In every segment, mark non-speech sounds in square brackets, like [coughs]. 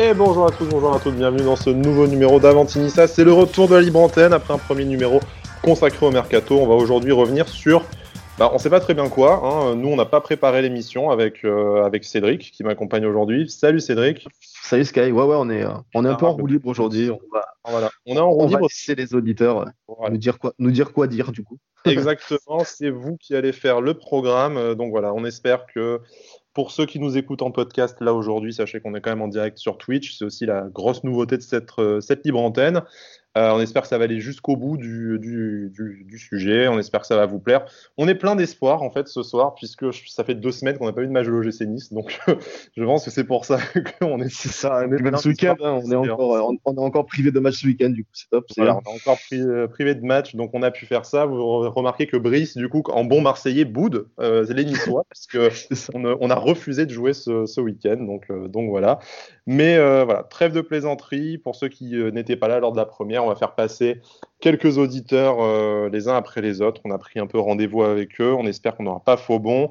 Et bonjour à tous, bonjour à toutes, bienvenue dans ce nouveau numéro d'Avantinissa. C'est le retour de la libre antenne après un premier numéro consacré au mercato. On va aujourd'hui revenir sur. Bah, on ne sait pas très bien quoi. Hein. Nous, on n'a pas préparé l'émission avec, euh, avec Cédric qui m'accompagne aujourd'hui. Salut Cédric. Salut Sky. Ouais, ouais, on est, euh, on est un peu en roue libre aujourd'hui. On va, ah, voilà. on est en roue libre. C'est les auditeurs euh, nous, dire quoi, nous dire quoi dire du coup. [laughs] [laughs] Exactement, c'est vous qui allez faire le programme. Donc voilà, on espère que pour ceux qui nous écoutent en podcast là aujourd'hui, sachez qu'on est quand même en direct sur Twitch. C'est aussi la grosse nouveauté de cette, euh, cette libre antenne. Euh, on espère que ça va aller jusqu'au bout du, du, sujet. On espère que ça va vous plaire. On est plein d'espoir en fait ce soir, puisque ça fait deux semaines qu'on n'a pas eu de match de l'OGC Nice. Donc [laughs] je pense que c'est pour ça [laughs] qu'on est. C'est ça, même ce week-end, hein, on, est encore, on, est encore privé de match ce week-end, du coup c'est top. on est encore euh, privé de match, donc on a pu faire ça. Vous remarquez que Brice, du coup, en bon Marseillais, boude euh, les Niçois, [laughs] parce qu'on on a refusé de jouer ce, ce week-end. Donc, donc voilà. Mais voilà, trêve de plaisanterie. Pour ceux qui n'étaient pas là lors de la première, on va faire passer quelques auditeurs euh, les uns après les autres. On a pris un peu rendez-vous avec eux. On espère qu'on n'aura pas faux bon.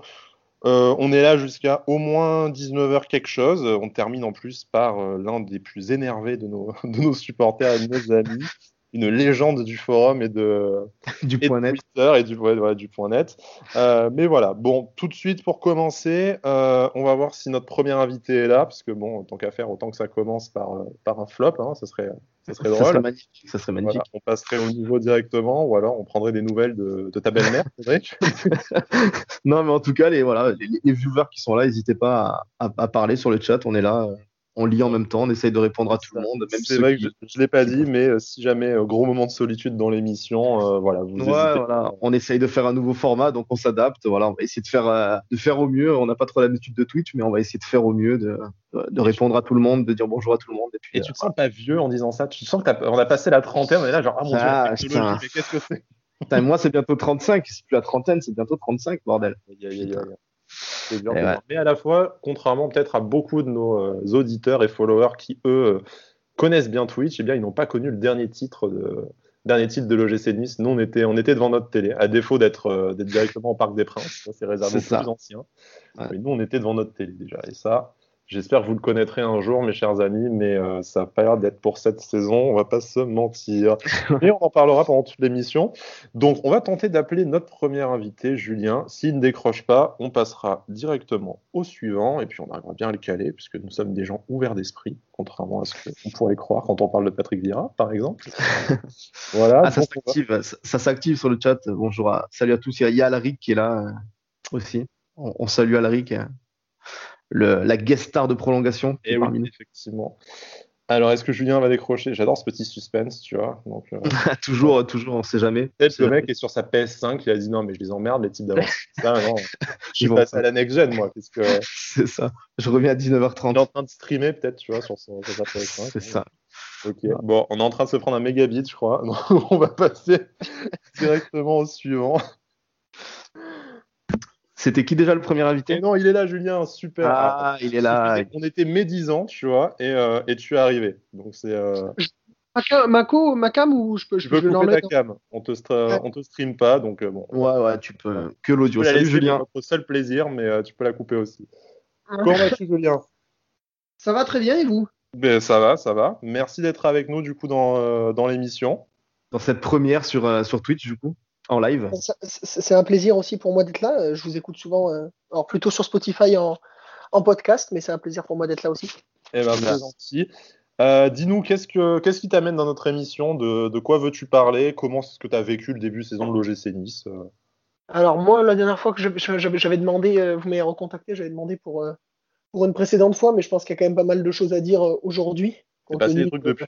Euh, on est là jusqu'à au moins 19h quelque chose. On termine en plus par euh, l'un des plus énervés de nos, [laughs] de nos supporters et de nos amis, une légende du forum et de [laughs] du point net et du, du point net. Euh, mais voilà, bon, tout de suite pour commencer, euh, on va voir si notre premier invité est là, parce que bon, tant qu'à faire, autant que ça commence par, euh, par un flop, hein, ça serait ça serait [laughs] drôle. Ça serait magnifique. Ça serait magnifique. on passerait au niveau directement, ou alors on prendrait des nouvelles de, de ta belle-mère, [laughs] non, mais en tout cas, les, voilà, les, viewers qui sont là, n'hésitez pas à, à, parler sur le chat. On est là on lit en même temps, on essaye de répondre à tout le monde. C'est vrai que je ne l'ai pas dit, mais euh, si jamais euh, gros moment de solitude dans l'émission, euh, voilà, vous voilà, On essaye de faire un nouveau format, donc on s'adapte. Voilà, on va essayer de faire, de faire au mieux. On n'a pas trop l'habitude de Twitch, mais on va essayer de faire au mieux, de, de répondre à tout le monde, de dire bonjour à tout le monde. Et, puis, tu te sens pas vieux en disant ça? Tu sens qu'on a passé la trentaine, on est là genre, ah mon ah, dieu, mais qu'est-ce que c'est? Moi, c'est bientôt 35. C'est plus la trentaine, c'est bientôt 35, bordel. Mais à la fois, contrairement peut-être à beaucoup de nos euh, auditeurs et followers qui, eux, euh, connaissent bien Twitch, eh bien, ils n'ont pas connu le dernier titre de, dernier titre de l'OGC Nice. Nous, on était, on était devant notre télé, à défaut d'être euh, directement au Parc des Princes. c'est réservé aux plus anciens. Mais nous, on était devant notre télé déjà. Et ça, J'espère que vous le connaîtrez un jour, mes chers amis, mais euh, ça n'a pas l'air d'être pour cette saison, on va pas se mentir. [laughs] Mais on en parlera pendant toute l'émission. Donc, on va tenter d'appeler notre premier invité, Julien. S'il ne décroche pas, on passera directement au suivant, et puis on arrivera bien à le caler, puisque nous sommes des gens ouverts d'esprit, contrairement à ce qu'on pourrait croire quand on parle de Patrick Vieira, par exemple. [laughs] voilà. Ah, ça s'active, ça, s'active sur le chat. Bonjour, salut à tous. Il y a Alaric qui est là euh, aussi. On, on salue Alaric la guest star de prolongation. Et oui, effectivement. Alors, est-ce que Julien va décrocher? J'adore ce petit suspense, tu vois. Donc, euh, [laughs] toujours, toujours, on sait jamais. Peut-être le mec est sur sa PS5, il a dit non, mais je les emmerde, les types d'avant. [laughs] je suis passé à la next-gen, moi. Que... [laughs] C'est ça. Je reviens à 19h30. Il est en train de streamer, peut-être, tu vois, sur, son, sa PS5. C'est ça. Ok, bon, on est en train de se prendre un mégabit, je crois. Donc, on va passer directement au suivant. C'était qui déjà le premier invité Non, il est là, Julien, super. Ah, il est là. On était médisants, tu vois, et, euh, et, tu es arrivé. Donc c'est. Euh... Mako, ma cam ou je peux, je peux, couper ta cam. On te, on te stream pas, donc euh, bon. Ouais, ouais, tu peux. Que l'audio. Salut Julien. C'est notre seul plaisir, mais euh, tu peux la couper aussi. Comment vas-tu, Julien? Ça va très bien, et vous? Ben, Ça va, ça va. Merci d'être avec nous, du coup, dans, dans l'émission. Dans cette première sur, sur Twitch, du coup en live. C'est un plaisir aussi pour moi d'être là. Je vous écoute souvent, euh, alors plutôt sur Spotify en, en podcast, mais c'est un plaisir pour moi d'être là aussi. Eh ben, gentil. Euh, dis-nous, qu'est-ce, que, qu'est-ce qui t'amène dans notre émission de, de quoi veux-tu parler? Comment est-ce que tu as vécu le début de saison de l'OGC Nice euh? Alors, moi, la dernière fois que j'avais demandé, vous m'avez recontacté, j'avais demandé pour, pour une précédente fois, mais je pense qu'il y a quand même pas mal de choses à dire aujourd'hui. C'est passé des trucs depuis,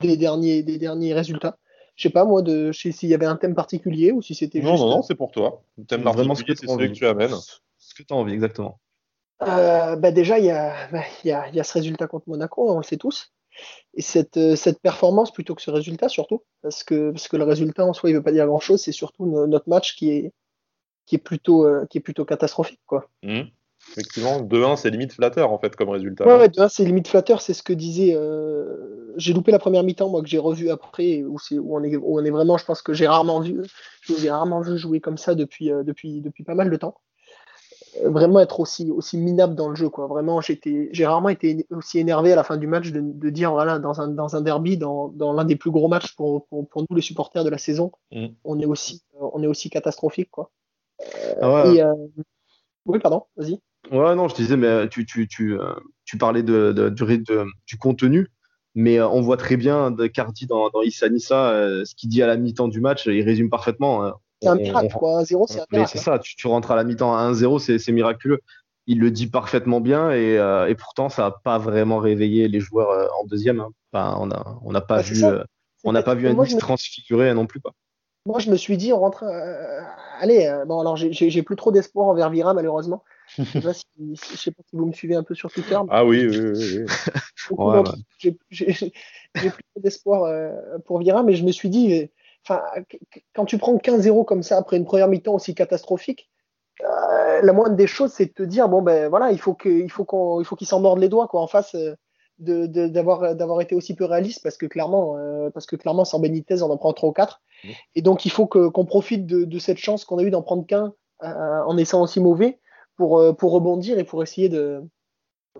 des, derniers, des derniers résultats je sais pas moi, de, je sais s'il y avait un thème particulier ou si c'était Non, non, non, c'est pour toi. Le thème vraiment ce que, c'est celui que tu amènes. Ce que tu as envie, exactement. Euh, bah déjà, il y, a, bah, y, a, y, a, ce résultat contre Monaco, on le sait tous. Et cette, euh, cette performance plutôt que ce résultat, surtout. Parce que, parce que le résultat en soi, il veut pas dire grand-chose. C'est surtout notre match qui est, qui est, plutôt, euh, qui est plutôt catastrophique. Quoi. Mmh. Effectivement, 2-1, c'est limite flatteur en fait comme résultat. Ouais, ouais 2-1, c'est limite flatteur, c'est ce que disait. Euh... J'ai loupé la première mi-temps, moi, que j'ai revu après, où, où, on est, où on est vraiment, je pense que j'ai rarement vu, je vous ai rarement vu jouer comme ça depuis, euh, depuis, depuis pas mal de temps. vraiment être aussi, aussi minable dans le jeu. Quoi. Vraiment, j'ai rarement été aussi énervé à la fin du match de, de dire, voilà, dans un, dans un derby, dans, dans l'un des plus gros matchs pour, pour, pour, nous, les supporters de la saison, mm. on, est aussi, on est aussi catastrophique. Quoi. Ah ouais. oui, pardon, vas-y. Ouais, non, je disais, mais tu, tu, tu, tu parlais de, de, du, du contenu. Mais on voit très bien de Cardi dans, dans Issa Nissa, ce qu'il dit à la mi-temps du match, il résume parfaitement. Hein. C'est un miracle, quoi. 1-0, c'est un miracle. C'est ça, tu, rentres à la mi-temps à 1-0, c'est miraculeux. Il le dit parfaitement bien et, euh, et pourtant, ça n'a pas vraiment réveillé les joueurs euh, en deuxième. Hein. On n'a on a pas, bah, vu, euh, on pas vu un Nice transfiguré non plus. Pas. Moi, je me suis dit, on rentre. allez, bon, alors j'ai plus trop d'espoir envers Vira, malheureusement. Je ne sais, sais, pas si vous me suivez un peu sur Twitter. Ah oui, oui, oui. oui. J'ai plus d'espoir pour Vira, mais je me suis dit Enfin, quand tu prends 15-0 comme ça après une première mi-temps aussi catastrophique, euh, la moindre des choses, c'est de te dire bon ben voilà, il faut qu'il faut qu'on, il faut qu'ils s'en mordent les doigts quoi en face euh, de, d'avoir d'avoir été aussi peu réaliste parce que clairement euh, parce que clairement sans Benitez on en prend 3 ou 4 et donc il faut qu'on profite de, de, cette chance qu'on a eu d'en prendre qu'un en étant aussi mauvais pour pour rebondir et pour essayer de,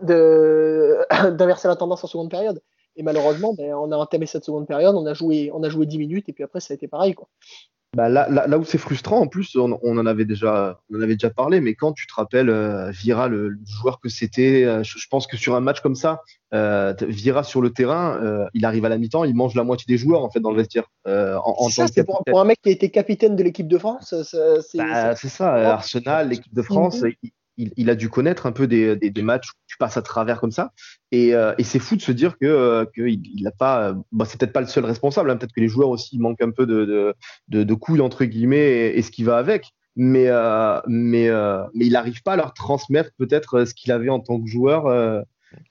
[coughs] d'inverser la tendance en seconde période. Et malheureusement, ben, on a entamé cette seconde période, on a joué, on a joué 10 minutes et puis après ça a été pareil. Bah là, là, où c'est frustrant, en plus, on, en avait déjà, on en avait déjà parlé, mais quand tu te rappelles euh, Vira, le, joueur que c'était, euh, je, pense que sur un match comme ça, euh, Vira sur le terrain, il arrive à la mi-temps, il mange la moitié des joueurs en fait dans le vestiaire. en, ça, c'est pour, un mec qui a été capitaine de l'équipe de France. C'est bah, ça, Arsenal, l'équipe de France, il, a dû connaître un peu des, matchs où tu passes à travers comme ça. Et, euh, c'est fou de se dire que euh, qu'il n'a pas. Bah, c'est peut-être pas le seul responsable. Hein. peut-être que les joueurs aussi manquent un peu de, de, couilles entre guillemets et, ce qui va avec. Mais euh, mais mais il n'arrive pas à leur transmettre peut-être ce qu'il avait en tant que joueur.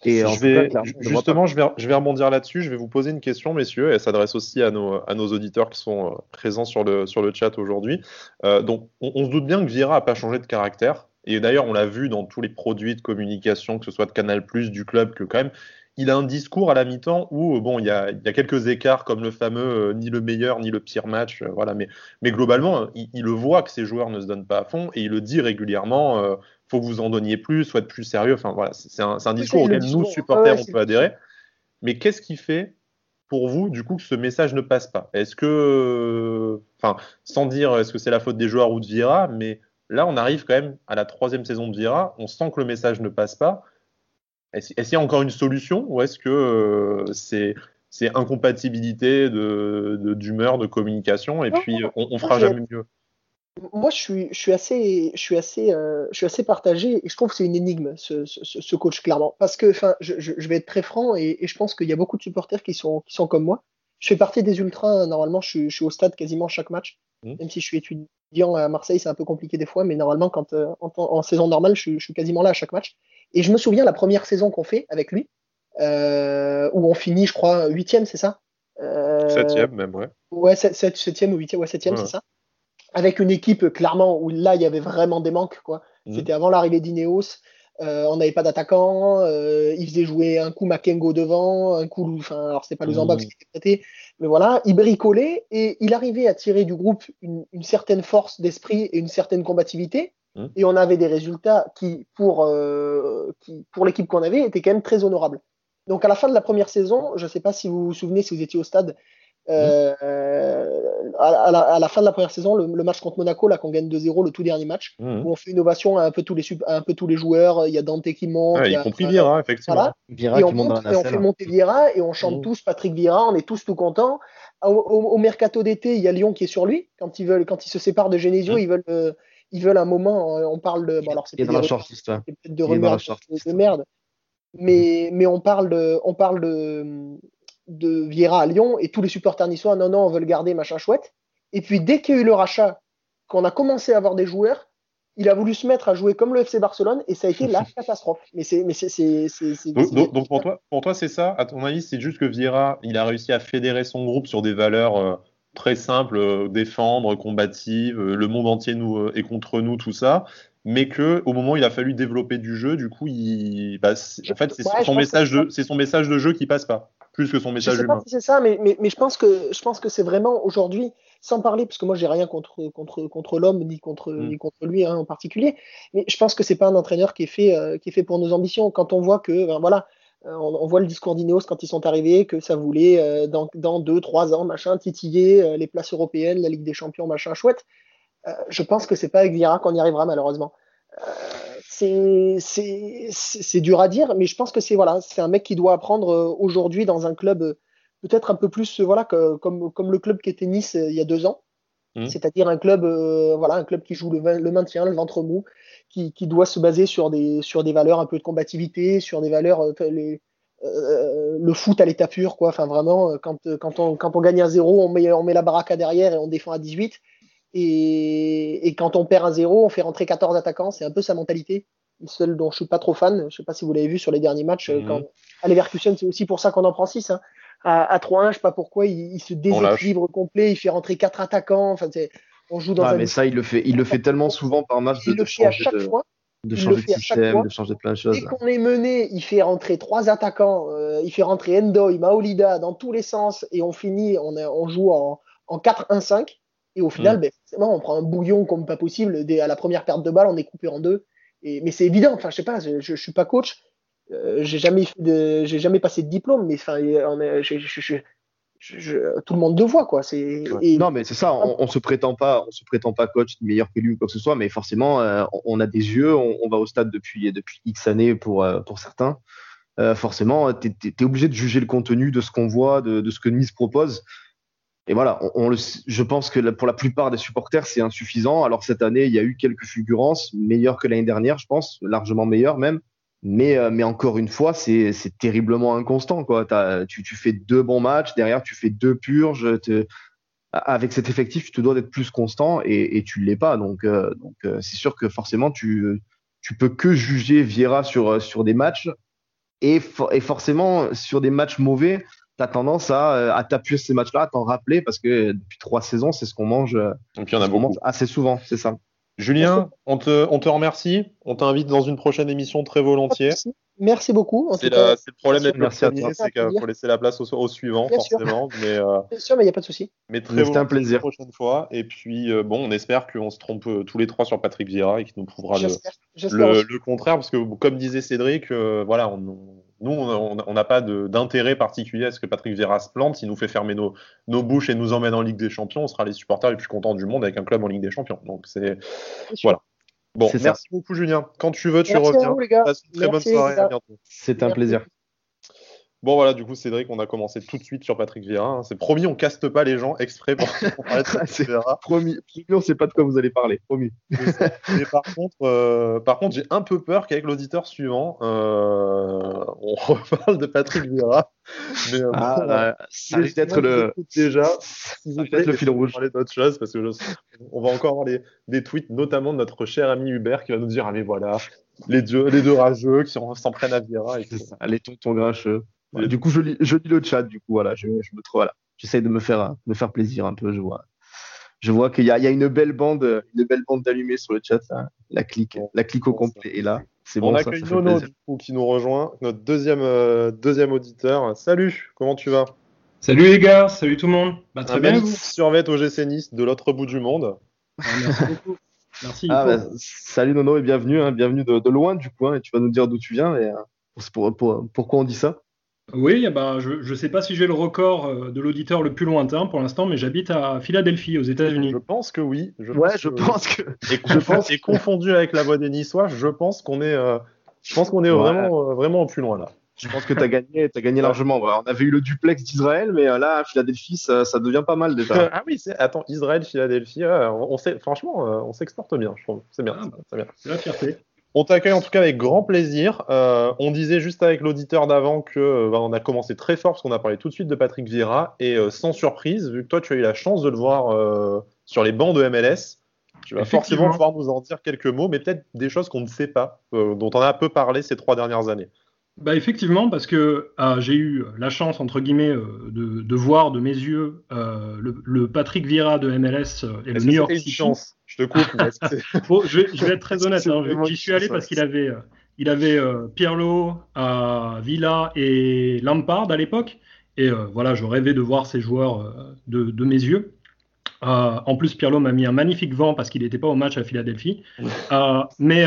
et je vais, justement, je vais, je vais rebondir là-dessus. Je vais vous poser une question, messieurs, et elle s'adresse aussi à nos, à nos auditeurs qui sont présents sur le, sur le chat aujourd'hui. donc, on, on, se doute bien que Vieira n'a pas changé de caractère. Et d'ailleurs, on l'a vu dans tous les produits de communication, que ce soit de Canal, du club, que quand même, il a un discours à la mi-temps où, euh, bon, il y a, quelques écarts comme le fameux euh, ni le meilleur ni le pire match, euh, voilà, mais, mais globalement, il, le voit que ses joueurs ne se donnent pas à fond et il le dit régulièrement il faut que vous en donniez plus, soit plus sérieux. Enfin, voilà, c'est un, un, discours auquel nous, supporters, on peut adhérer. Mais qu'est-ce qui fait pour vous, du coup, que ce message ne passe pas? Est-ce que, enfin, sans dire est-ce que c'est la faute des joueurs ou de Vieira, mais Là, on arrive quand même à la troisième saison de Vira. On sent que le message ne passe pas. Est-ce qu'il y a encore une solution ou est-ce que euh, c'est c'est incompatibilité d'humeur, de, communication, et puis on, on fera jamais mieux? Moi, je suis, je suis assez, je suis assez, euh, je suis assez partagé, et je trouve que c'est une énigme ce, ce, coach clairement, parce que, enfin, je, je, vais être très franc, et, je pense qu'il y a beaucoup de supporters qui sont, qui sont comme moi. Je fais partie des ultras. Normalement, je, je suis au stade quasiment chaque match, mmh. même si je suis étudiant à Marseille, c'est un peu compliqué des fois, mais normalement, quand, euh, en, saison normale, je, suis quasiment là à chaque match. Et je me souviens la première saison qu'on fait avec lui, euh, où on finit, je crois, huitième, c'est ça? Euh, Septième même, ouais. Ouais, septième ou huitième, ouais, septième, c'est ça. Avec une équipe, clairement, où là, il y avait vraiment des manques, quoi. Mhm. C'était avant l'arrivée d'Ineos. Euh, on n'avait pas d'attaquant. Euh, il faisait jouer un coup Makengo devant, un coup, enfin, alors c'est pas le Zamba mmh. qui était traité, mais voilà, il bricolait et il arrivait à tirer du groupe une, certaine force d'esprit et une certaine combativité. Mmh. Et on avait des résultats qui, pour, euh, qui, pour l'équipe qu'on avait, étaient quand même très honorables. Donc à la fin de la première saison, je ne sais pas si vous vous souvenez, si vous étiez au stade, euh, à, la, fin de la première saison, le, match contre Monaco, là qu'on gagne 2-0, le tout dernier match, mmh. où on fait une ovation à un peu tous les, un peu tous les joueurs. Il y a Dante qui monte, y, compris Vieira, effectivement. et on, monte, et on fait monter Vieira et on chante mmh. tous Patrick Vieira. On est tous tout contents. Au, mercato d'été, il y a Lyon qui est sur lui. Quand ils veulent, quand ils se séparent de Genesio, mmh. ils veulent, euh, ils veulent un moment. Euh, on parle de. Bon, alors c'est peut-être de rumeurs de, merde. Mais, mais on parle de, on parle de, de Vieira à Lyon et tous les supporters niçois, non, non, on veut le garder, machin chouette. Et puis dès qu'il y a eu le rachat, qu'on a commencé à avoir des joueurs, il a voulu se mettre à jouer comme le FC Barcelone et ça a été la [laughs] catastrophe. Mais c'est, mais c'est, donc, donc, pour toi, pour toi c'est ça. À ton avis, c'est juste que Vieira, il a réussi à fédérer son groupe sur des valeurs euh, très simples, euh, défendre, combative, euh, le monde entier nous est contre nous, tout ça. Mais que au moment où il a fallu développer du jeu, du coup, il, bah, en fait, c'est son message de, c'est son message de jeu qui passe pas, plus que son message je sais humain. Pas si c'est ça, mais, mais, mais, je pense que je pense que c'est vraiment aujourd'hui, sans parler, parce que moi j'ai rien contre contre contre l'homme ni contre mm. ni contre lui hein, en particulier, mais je pense que c'est pas un entraîneur qui est fait euh, qui est fait pour nos ambitions. Quand on voit que, ben, voilà, euh, on, on, voit le discours d'Ineos quand ils sont arrivés, que ça voulait euh, dans, dans deux trois ans, machin, titiller les places européennes, la Ligue des Champions, machin, chouette. Je pense que c'est pas avec Vieira qu'on y arrivera malheureusement c'est dur à dire, mais je pense que c'est voilà, c'est un mec qui doit apprendre euh, aujourd'hui dans un club euh, peut-être un peu plus voilà que, comme, comme le club qui était Nice euh, il y a deux ans, mmh. c'est-à-dire un club voilà un club qui joue le, le maintien, le ventre mou, qui, qui, doit se baser sur des sur des valeurs un peu de combativité, sur des valeurs les, le foot à l'état pur quoi. Enfin vraiment quand, quand on quand on gagne un zéro, on met on met la baraque à derrière et on défend à 18. Et, quand on perd un 0 on fait rentrer 14 attaquants. C'est un peu sa mentalité. Celle dont je suis pas trop fan. Je sais pas si vous l'avez vu sur les derniers matchs. Mhm. Quand, à Leverkusen, c'est aussi pour ça qu'on en prend 6. Hein. À, 3-1, je sais pas pourquoi, il, se déséquilibre complet. Il fait rentrer 4 attaquants. Enfin, on joue dans ah, mais ça, il le fait, il le fait tellement souvent par match. Il le fait à chaque fois. De changer de système, de changer de plein de choses. Dès qu'on est mené, il fait rentrer trois attaquants, euh, il fait rentrer Endoy, Maolida dans tous les sens et on finit, on, on joue en, en 4-1-5. Et au final, mm. ben, on prend un bouillon comme pas possible. Dès, à la première perte de balle, on est coupé en deux. Et, mais c'est évident. Enfin, je sais pas, je, je, suis pas coach. Euh, j'ai jamais j'ai jamais passé de diplôme, mais enfin, tout le monde le voit, quoi. C'est. Non, mais c'est ça. On, se prétend pas, on se prétend pas coach meilleur que lui ou quoi que ce soit, mais forcément, euh, on a des yeux. On, va au stade depuis depuis X années pour euh, pour certains. forcément, tu es, obligé de juger le contenu de ce qu'on voit, de, de, ce que Nice propose. Et voilà, on, je pense que pour la plupart des supporters, c'est insuffisant. Alors cette année, il y a eu quelques fulgurances, meilleures que l'année dernière, je pense, largement meilleures même. Mais, euh, mais encore une fois, c'est terriblement inconstant. Quoi. Tu, tu, fais deux bons matchs, derrière tu fais deux purges. avec cet effectif, tu te dois d'être plus constant et, et tu ne l'es pas. Donc, euh, donc euh, c'est sûr que forcément, tu, tu peux que juger Vieira sur, sur des matchs et forcément sur des matchs mauvais tu as tendance à, euh, à t'appuyer ces matchs-là, à t'en rappeler, parce que depuis trois saisons, c'est ce qu'on mange, Donc, il y en a beaucoup. assez souvent, c'est ça. Julien, on te, on te remercie. On t'invite dans une prochaine émission très volontiers. Merci beaucoup. C'est le problème d'être le premier, c'est qu'il faut laisser la place au, suivant, forcément. Mais, euh, Bien sûr, mais il n'y a pas de souci. Mais très un plaisir. La prochaine fois. Et puis, euh, bon, on espère qu'on se trompe euh, tous les trois sur Patrick Vieira et qu'il nous prouvera le, le, contraire. Parce que, comme disait Cédric, voilà, on, nous, on n'a pas d'intérêt particulier à ce que Patrick Vieira se plante. S'il nous fait fermer nos, nos, bouches et nous emmène en Ligue des Champions, on sera les supporters les plus contents du monde avec un club en Ligue des Champions. Donc, c'est. Voilà. Bon, merci beaucoup, Julien. Quand tu veux, tu reviens. Passe une très bonne soirée. C'est un plaisir. Bon voilà, du coup Cédric, on a commencé tout de suite sur Patrick Vieira. Hein. C'est promis, on caste pas les gens exprès pour, [laughs] parler de Patrick Vieira. promis, on sait pas de quoi vous allez parler, promis. Mais par contre, euh, par contre, j'ai un peu peur qu'avec l'auditeur suivant, euh, on [laughs] reparle de Patrick Vieira. Mais euh, ah, ça risque d'être le déjà, le fil rouge. Parler d'autre chose parce que on va encore avoir des tweets, notamment de notre cher ami Hubert qui va nous dire ah mais voilà les deux, les deux rageux qui s'en prennent à Vieira. Et Les tontons grincheux du coup, je lis, je lis, le chat. Du coup, voilà, je, je me trouve, voilà, j'essaie de me faire, me faire plaisir un peu. Je vois, je vois qu'il y, y a, une belle bande, une belle bande d'allumés sur le chat. La clique, la clique au complet. Et là, c'est bon. On accueille Nono du coup, qui nous rejoint, notre deuxième, euh, deuxième auditeur. Salut, comment tu vas? Salut les gars, salut tout le monde. Bah, très bien. Vous survêt au GC Nice de l'autre bout du monde. Ah, merci beaucoup. Merci. Ah, bah, salut Nono et bienvenue, hein, bienvenue de, de, loin du coup. Hein, et tu vas nous dire d'où tu viens et euh, pour, pour, pourquoi on dit ça? Oui, eh ben, je ne sais pas si j'ai le record euh, de l'auditeur le plus lointain pour l'instant, mais j'habite à Philadelphie, aux États-Unis. Je pense que oui. Je ouais, [laughs] je pense que. Et, je pense... confondu avec la voix des Niçois, je pense qu'on est, euh, je pense qu'on est vraiment, euh, vraiment au plus loin là. Je pense que tu as gagné, as gagné largement. On avait eu le duplex d'Israël, mais là, Philadelphie, ça, ça, devient pas mal déjà. ah oui, attends, Israël, Philadelphie, on, sait, franchement, on s'exporte bien, je trouve. C'est bien. Ah, bien. C'est la fierté. On t'accueille en tout cas avec grand plaisir. Euh, on disait juste avec l'auditeur d'avant que euh, bah, on a commencé très fort parce qu'on a parlé tout de suite de Patrick Vieira et euh, sans surprise, vu que toi tu as eu la chance de le voir sur les bancs de MLS, tu vas forcément pouvoir nous en dire quelques mots, mais peut-être des choses qu'on ne sait pas, dont on a un peu parlé ces trois dernières années. Bah effectivement, parce que j'ai eu la chance, entre guillemets, de, voir de mes yeux le, Patrick Vieira de MLS et le New York City. Chance? Je te coupe. [laughs] je, vais, être très honnête. Hein. J'y suis allé parce qu'il avait, il avait euh, Pirlo, Villa et Lampard à l'époque. Et voilà, je rêvais de voir ces joueurs de, mes yeux. en plus, Pirlo m'a mis un magnifique vent parce qu'il n'était pas au match à Philadelphie. [laughs] mais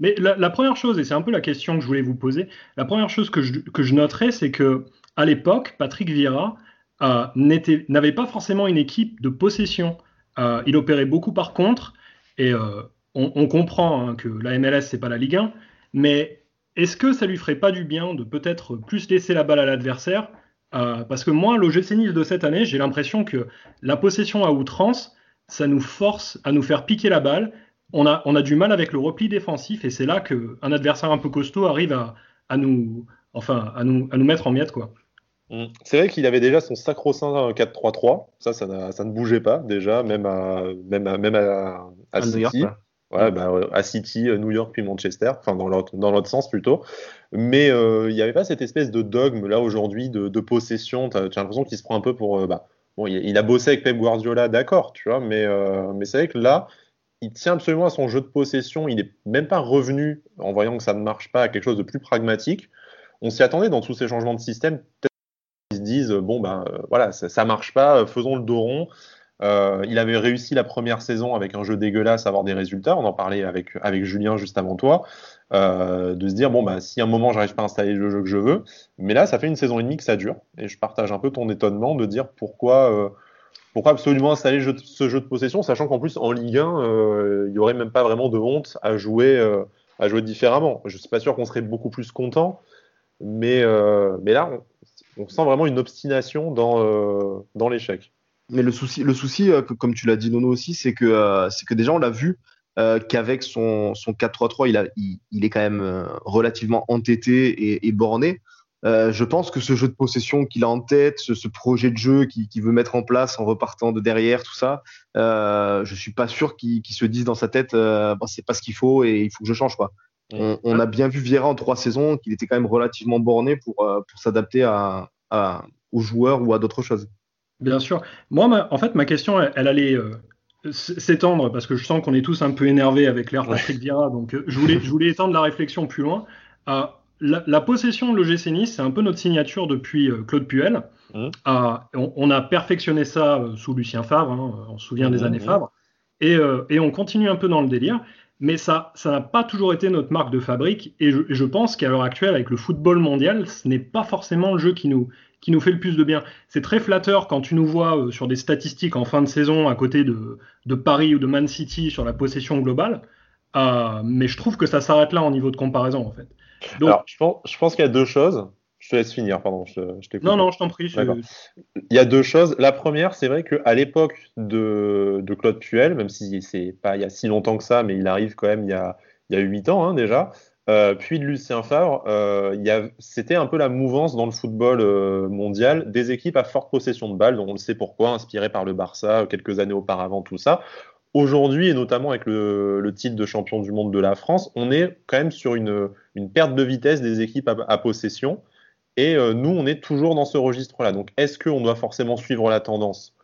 mais la, première chose, et c'est un peu la question que je voulais vous poser, la première chose que je, que je noterais, c'est que à l'époque, Patrick Vieira euh, n'avait pas forcément une équipe de possession. Euh, il opérait beaucoup par contre, et euh, on, comprend hein, que la MLS, c'est pas la Ligue 1, mais est-ce que ça lui ferait pas du bien de peut-être plus laisser la balle à l'adversaire? Parce que moi, l'OGC Nice de cette année, j'ai l'impression que la possession à outrance, ça nous force à nous faire piquer la balle on a, du mal avec le repli défensif et c'est là qu'un adversaire un peu costaud arrive à, nous, enfin, à, nous, à nous mettre en miettes. Quoi. Mm. C'est vrai qu'il avait déjà son sacro-saint 4-3-3. Ça, ça, ne bougeait pas déjà, même à, même même à, City. Bah, à City, New York puis Manchester, enfin dans l'autre, dans l'autre sens plutôt. Mais euh, il n'y avait pas cette espèce de dogme là aujourd'hui de, possession. Tu as, l'impression qu'il se prend un peu pour. Euh, bah, bon, il, a bossé avec Pep Guardiola, d'accord, tu vois, mais, euh, mais c'est vrai que là, il tient absolument à son jeu de possession. Il n'est même pas revenu en voyant que ça ne marche pas à quelque chose de plus pragmatique. On s'y attendait dans tous ces changements de système. Disent bon ben voilà ça, marche pas, euh, faisons le dos rond. Euh, il avait réussi la première saison avec un jeu dégueulasse à avoir des résultats. On en parlait avec, avec Julien juste avant toi. de se dire bon bah si à un moment j'arrive pas à installer le jeu que je veux, mais là ça fait une saison et demie que ça dure et je partage un peu ton étonnement de dire pourquoi pourquoi absolument installer ce jeu de possession, sachant qu'en plus en Ligue 1, euh, il n'y aurait même pas vraiment de honte à jouer, euh, à jouer différemment. Je suis pas sûr qu'on serait beaucoup plus content, mais, euh, mais là, on, sent vraiment une obstination dans, dans l'échec. Mais le souci, le souci comme tu l'as dit Nono aussi, c'est que, c'est que déjà on l'a vu qu'avec son, son 4-3-3, il, il, est quand même relativement entêté et, borné. Euh, je pense que ce jeu de possession qu'il a en tête, ce, projet de jeu qu'il veut mettre en place en repartant de derrière, tout ça, euh, je suis pas sûr qu'il se dise dans sa tête, euh, c'est pas ce qu'il faut et il faut que je change. Quoi. On, a bien vu Vieira en trois saisons qu'il était quand même relativement borné pour, euh, pour s'adapter à, aux joueurs ou à d'autres choses. Bien sûr. Moi, en fait, ma question, elle, allait s'étendre parce que je sens qu'on est tous un peu énervés avec l'air Patrick Vieira. Donc, je voulais, je voulais étendre la réflexion plus loin la, possession de l'OGC Nice, c'est un peu notre signature depuis euh, Claude Puel. Mmh. On, a perfectionné ça euh, sous Lucien Favre, hein, on se souvient des années. Favre, euh, et, on continue un peu dans le délire. Mais ça, ça n'a pas toujours été notre marque de fabrique, et je, pense qu'à l'heure actuelle, avec le football mondial, ce n'est pas forcément le jeu qui nous, qui nous fait le plus de bien. C'est très flatteur quand tu nous vois sur des statistiques en fin de saison à côté de, de Paris ou de Man City sur la possession globale, mais je trouve que ça s'arrête là en niveau de comparaison en fait. Alors, je pense qu'il y a deux choses. Je te laisse finir, pardon. Je, je non, non, je t'en prie. Il y a deux choses. La première, c'est vrai qu'à l'époque de, de, Claude Puel, même si c'est pas il y a si longtemps que ça, mais il arrive quand même il y a, il y a 8 ans hein, déjà, euh, puis de Lucien Favre, euh, c'était un peu la mouvance dans le football euh, mondial des équipes à forte possession de balles, dont on le sait pourquoi, inspiré par le Barça quelques années auparavant, tout ça. Aujourd'hui, et notamment avec le, titre de champion du monde de la France, on est quand même sur une, perte de vitesse des équipes à, possession. Et euh, nous, on est toujours dans ce registre-là. Donc, est-ce qu'on doit forcément suivre la tendance?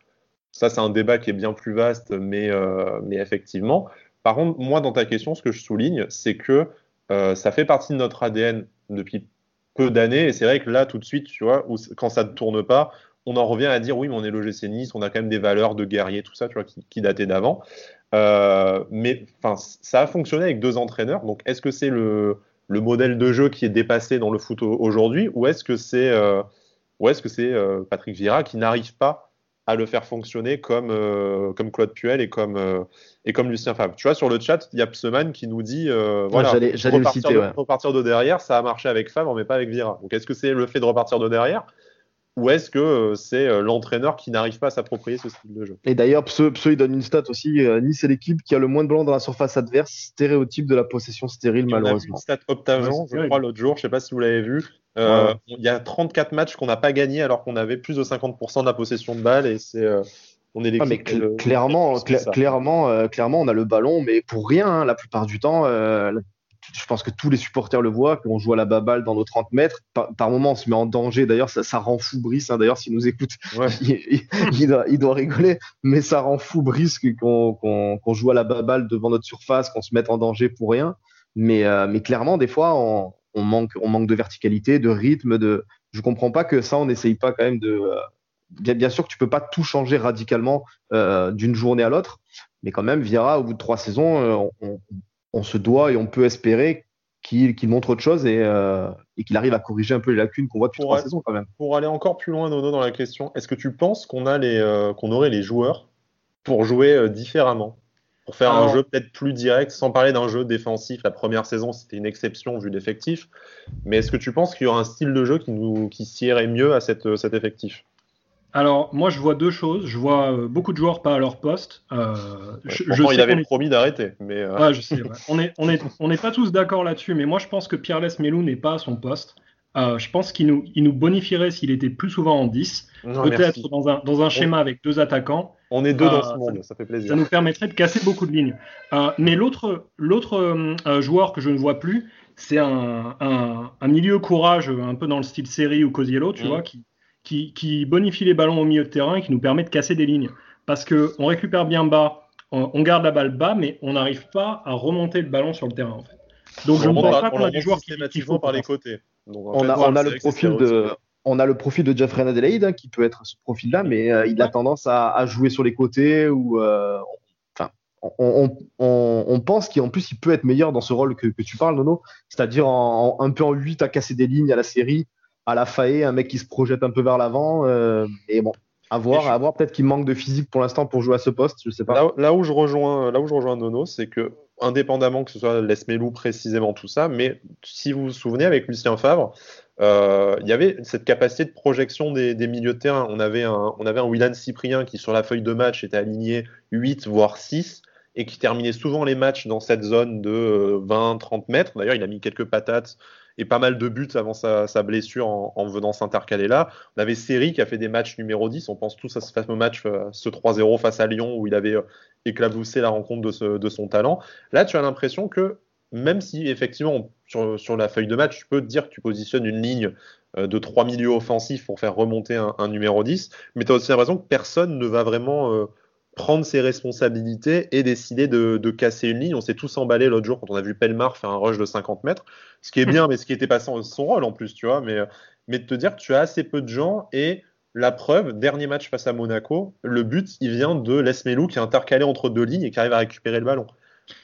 Ça, c'est un débat qui est bien plus vaste, mais, euh, mais effectivement. Par contre, moi, dans ta question, ce que je souligne, c'est que euh, ça fait partie de notre ADN depuis peu d'années. Et c'est vrai que là, tout de suite, tu vois, quand ça ne tourne pas, on en revient à dire oui, mais on est l'OGC Nice, on a quand même des valeurs de guerrier, tout ça, tu vois, qui, dataient d'avant. Mais ça a fonctionné avec deux entraîneurs. Donc, est-ce que c'est le, modèle de jeu qui est dépassé dans le foot aujourd'hui, ou est-ce que c'est euh, que c'est euh, Patrick Vieira qui n'arrive pas à le faire fonctionner comme, comme Claude Puel et comme, et comme Lucien Favre? Tu vois, sur le chat, il y a Pseman qui nous dit voilà, j'allais, repartir, citer, de, repartir de derrière, ça a marché avec Favre, mais pas avec Vieira. Donc, est-ce que c'est le fait de repartir de derrière? Ou est-ce que euh, c'est euh, l'entraîneur qui n'arrive pas à s'approprier ce style de jeu? Et d'ailleurs, Pseu, il donne une stat aussi. Euh, nice est l'équipe qui a le moins de ballons dans la surface adverse, stéréotype de la possession stérile, malheureusement. On a une stat Optagen, je crois, l'autre jour, je ne sais pas si vous l'avez vu. Il y a 34 matchs qu'on n'a pas gagné alors qu'on avait plus de 50% de la possession de balle et c'est. on est ah, mais clairement, clairement, clairement, on a le ballon, mais pour rien, hein, la plupart du temps, je pense que tous les supporters le voient, qu'on joue à la baballe dans nos 30 mètres. Par, par moments, on se met en danger. D'ailleurs, ça, ça rend fou Brice. Hein. D'ailleurs, s'il nous écoute, [laughs] il, doit, il, doit, rigoler. Mais ça rend fou Brice qu'on joue à la baballe devant notre surface, qu'on se mette en danger pour rien. Mais, euh, mais clairement, des fois, on, on, manque, on manque de verticalité, de rythme. De... Je comprends pas que ça, on n'essaye pas quand même de. Euh, bien, bien, sûr que tu peux pas tout changer radicalement euh, d'une journée à l'autre, mais quand même, Viera, au bout de trois saisons, on, on, se doit et on peut espérer qu'il montre autre chose et, euh, et qu'il arrive à corriger un peu les lacunes qu'on voit depuis trois saisons quand même. Pour aller encore plus loin, Nono, dans la question, est-ce que tu penses qu'on a les euh, qu'on aurait les joueurs pour jouer euh, différemment? Pour faire Alors, un jeu peut-être plus direct, sans parler d'un jeu défensif. La première saison, c'était une exception vu l'effectif. Mais est-ce que tu penses qu'il y aura un style de jeu qui, nous, qui sierait mieux à cette, cet effectif? Alors, moi, je vois deux choses. Je vois euh, beaucoup de joueurs pas à leur poste. Euh, je, je il avait est... promis d'arrêter. Mais euh... ouais, je sais. Ouais. on n'est on est, on est pas tous d'accord là-dessus, mais moi, je pense que Pierre Melou n'est pas à son poste. Euh, je pense qu'il nous, il nous bonifierait s'il était plus souvent en 10. Peut-être dans un, dans un schéma on... avec deux attaquants. On est deux dans ce monde, ça, ça, fait plaisir. Ça nous permettrait de casser beaucoup de lignes. mais l'autre joueur que je ne vois plus, c'est un, un, un, milieu courage, un peu dans le style série ou Cosiello, tu mmh. vois, qui, qui, qui, bonifie les ballons au milieu de terrain et qui nous permet de casser des lignes. Parce qu'on récupère bien bas, on, on, garde la balle bas, mais on n'arrive pas à remonter le ballon sur le terrain. En fait. Donc on je ne pense pas qu'on a des joueurs qui, qui font par les côtés. Donc, on, fait, a, on, a, le profil de, on a le profil de Jeffrey Adelaide hein, qui peut être ce profil-là, mais euh, il a tendance à, à, jouer sur les côtés ou euh, enfin. On, on, on, pense qu'en plus il peut être meilleur dans ce rôle que, que tu parles, Nono, c'est-à-dire un peu en 8 à casser des lignes à la série, à la faille, un mec qui se projette un peu vers l'avant. Euh, et bon, à voir, à voir peut-être qu'il manque de physique pour l'instant pour jouer à ce poste, je sais pas. Là, là où je rejoins, là où je rejoins Nono, c'est que indépendamment que ce soit Lesmelou précisément tout ça, mais si vous vous souvenez avec Lucien Favre, euh, il y avait cette capacité de projection des, des, milieux de terrain. On avait un, on avait un Willan Cyprien qui sur la feuille de match était aligné 8 voire 6 et qui terminait souvent les matchs dans cette zone de 20-30 euh, mètres. D'ailleurs, il a mis quelques patates et pas mal de buts avant sa, blessure en, en venant s'intercaler là. On avait Seri qui a fait des matchs numéro 10. On pense tous à ce fameux match, euh, ce 3-0 face à Lyon où il avait euh, éclaboussé la rencontre de, son talent. Là, tu as l'impression que même si effectivement sur, la feuille de match, tu peux te dire que tu positionnes une ligne euh, de trois milieux offensifs pour faire remonter un, numéro 10, mais tu as aussi l'impression que personne ne va vraiment prendre ses responsabilités et décider de, de casser une ligne. On s'est tous emballés l'autre jour quand on a vu Pelmar faire un rush de 50 mètres, ce qui est bien, [laughs] mais ce qui n'était pas son, rôle en plus, tu vois. Mais, mais de te dire que tu as assez peu de gens et la preuve, dernier match face à Monaco, le but, il vient de Lesmelou qui est intercalé entre deux lignes et qui arrive à récupérer le ballon.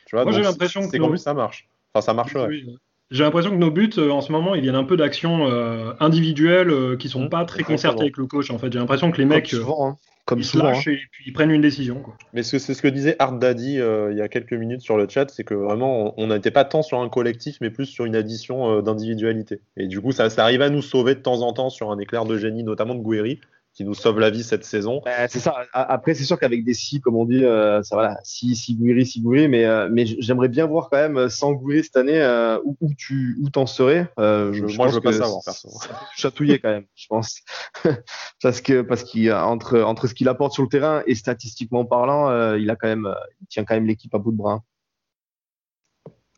Tu vois, Moi, j'ai l'impression que c'est nos... ça marche. Enfin, ça marche. Oui, j'ai l'impression que nos buts euh, en ce moment, ils viennent un peu d'actions euh, individuelles euh, qui sont mmh, pas très concertées avec le coach. En fait, j'ai l'impression que les mecs comme souvent, hein. Comme ils souvent, se lâchent hein. et puis ils prennent une décision. Quoi. Mais c'est ce que disait Art Daddy euh, il y a quelques minutes sur le chat, c'est que vraiment on n'était pas tant sur un collectif, mais plus sur une addition d'individualité. Et du coup, ça, ça arrive à nous sauver de temps en temps sur un éclair de génie, notamment de Gouiri qui nous sauve la vie cette saison. Bah, c'est ça. Après, c'est sûr qu'avec des si, comme on dit, euh, ça voilà, si, si Gouiri, si Gouiri, mais, euh, mais j'aimerais bien voir quand même euh, sans Gouiri cette année euh, où, où, tu où t'en serais. Je, je, moi, je veux pas savoir, perso. Chatouiller quand même, je pense, [laughs] parce que parce qu'il entre entre ce qu'il apporte sur le terrain et statistiquement parlant, il a quand même, il tient quand même l'équipe à bout de bras.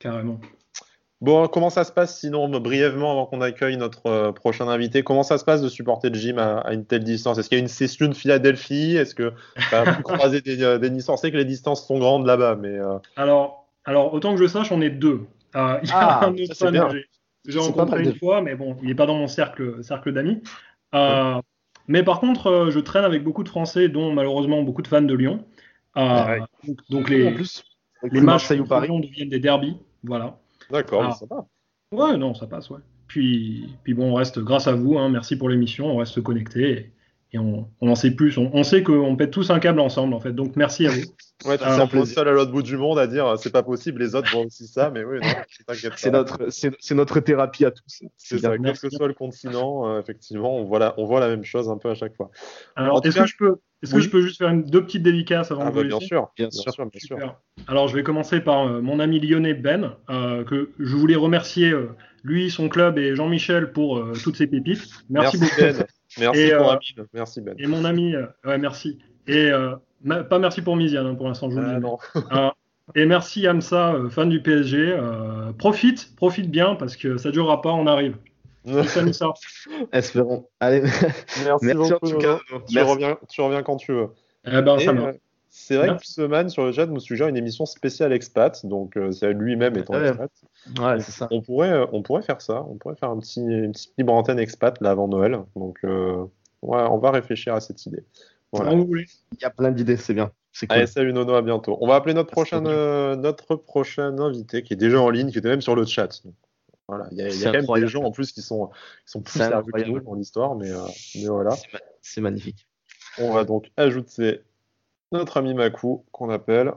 Carrément. Bon, comment ça se passe sinon, brièvement, avant qu'on accueille notre euh, prochain invité, comment ça se passe de supporter le gym à, à une telle distance? Est-ce qu'il y a une session de Philadelphie? Est-ce que tu as pu [laughs] croiser des, euh, des Niçans On sait que les distances sont grandes là-bas, mais. Euh... Alors, alors, autant que je sache, on est deux. Euh, il y a ah, un autre fan que j'ai rencontré une fois, mais bon, il n'est pas dans mon cercle, cercle d'amis. Euh, ouais. Mais par contre, je traîne avec beaucoup de Français, dont malheureusement beaucoup de fans de Lyon. Ouais. Donc, donc, les, plus, les matchs de Lyon deviennent des derbies. Voilà. D'accord, ça va. Ouais, non, ça passe, ouais. Puis, puis bon, on reste, grâce à vous, hein, merci pour l'émission, on reste connectés et, on, on, en sait plus. On, on sait qu'on pète tous un câble ensemble, en fait. Donc, merci à vous. [laughs] ouais, tu es un peu seul à l'autre bout du monde à dire c'est pas possible, les autres voient aussi ça, mais oui, c'est notre, c'est notre thérapie à tous. C'est ça, quel que soit le continent, euh, effectivement, on voit, la, on voit la même chose un peu à chaque fois. Alors, est-ce que je peux, est-ce oui. que je peux juste faire une, deux petites dédicaces avant ah de bah, bien sûr, bien, bien sûr, bien sûr. Alors, je vais commencer par euh, mon ami lyonnais Ben, euh, que je voulais remercier, euh, lui, son club et Jean-Michel pour euh, toutes ces pépites. Merci, merci beaucoup. Ben. [laughs] Merci et, pour Amine. Merci Ben. Et mon ami, ouais, merci. Et ma, pas merci pour Misiane hein, pour l'instant, je vous ah, dis. Non. Et merci Amsa, euh, fan du PSG. Euh, profite, profite bien parce que ça durera pas, on arrive. [laughs] ça. Espérons. Allez. Merci, beaucoup. En tout cas. Tu, Reviens, tu reviens quand tu veux. Eh ben, ça c'est vrai que semaine sur le chat nous suggère une émission spéciale expat, donc euh, c'est lui-même étant ouais. expat. Ouais, c'est ça. On pourrait, euh, on pourrait faire ça, on pourrait faire un petit, une petite libre antenne expat là avant Noël. Donc euh, ouais, on va réfléchir à cette idée. Voilà. Il y a plein d'idées, c'est bien. Cool. Allez, salut Nono, à bientôt. On va appeler notre prochain, notre prochain invité qui est déjà en ligne, qui était même sur le chat. voilà, il y a, y a quand même des gens en plus qui sont, qui sont plus sérieux que nous dans l'histoire, mais, mais voilà. C'est magnifique. On va donc ajouter notre ami Makou qu'on appelle.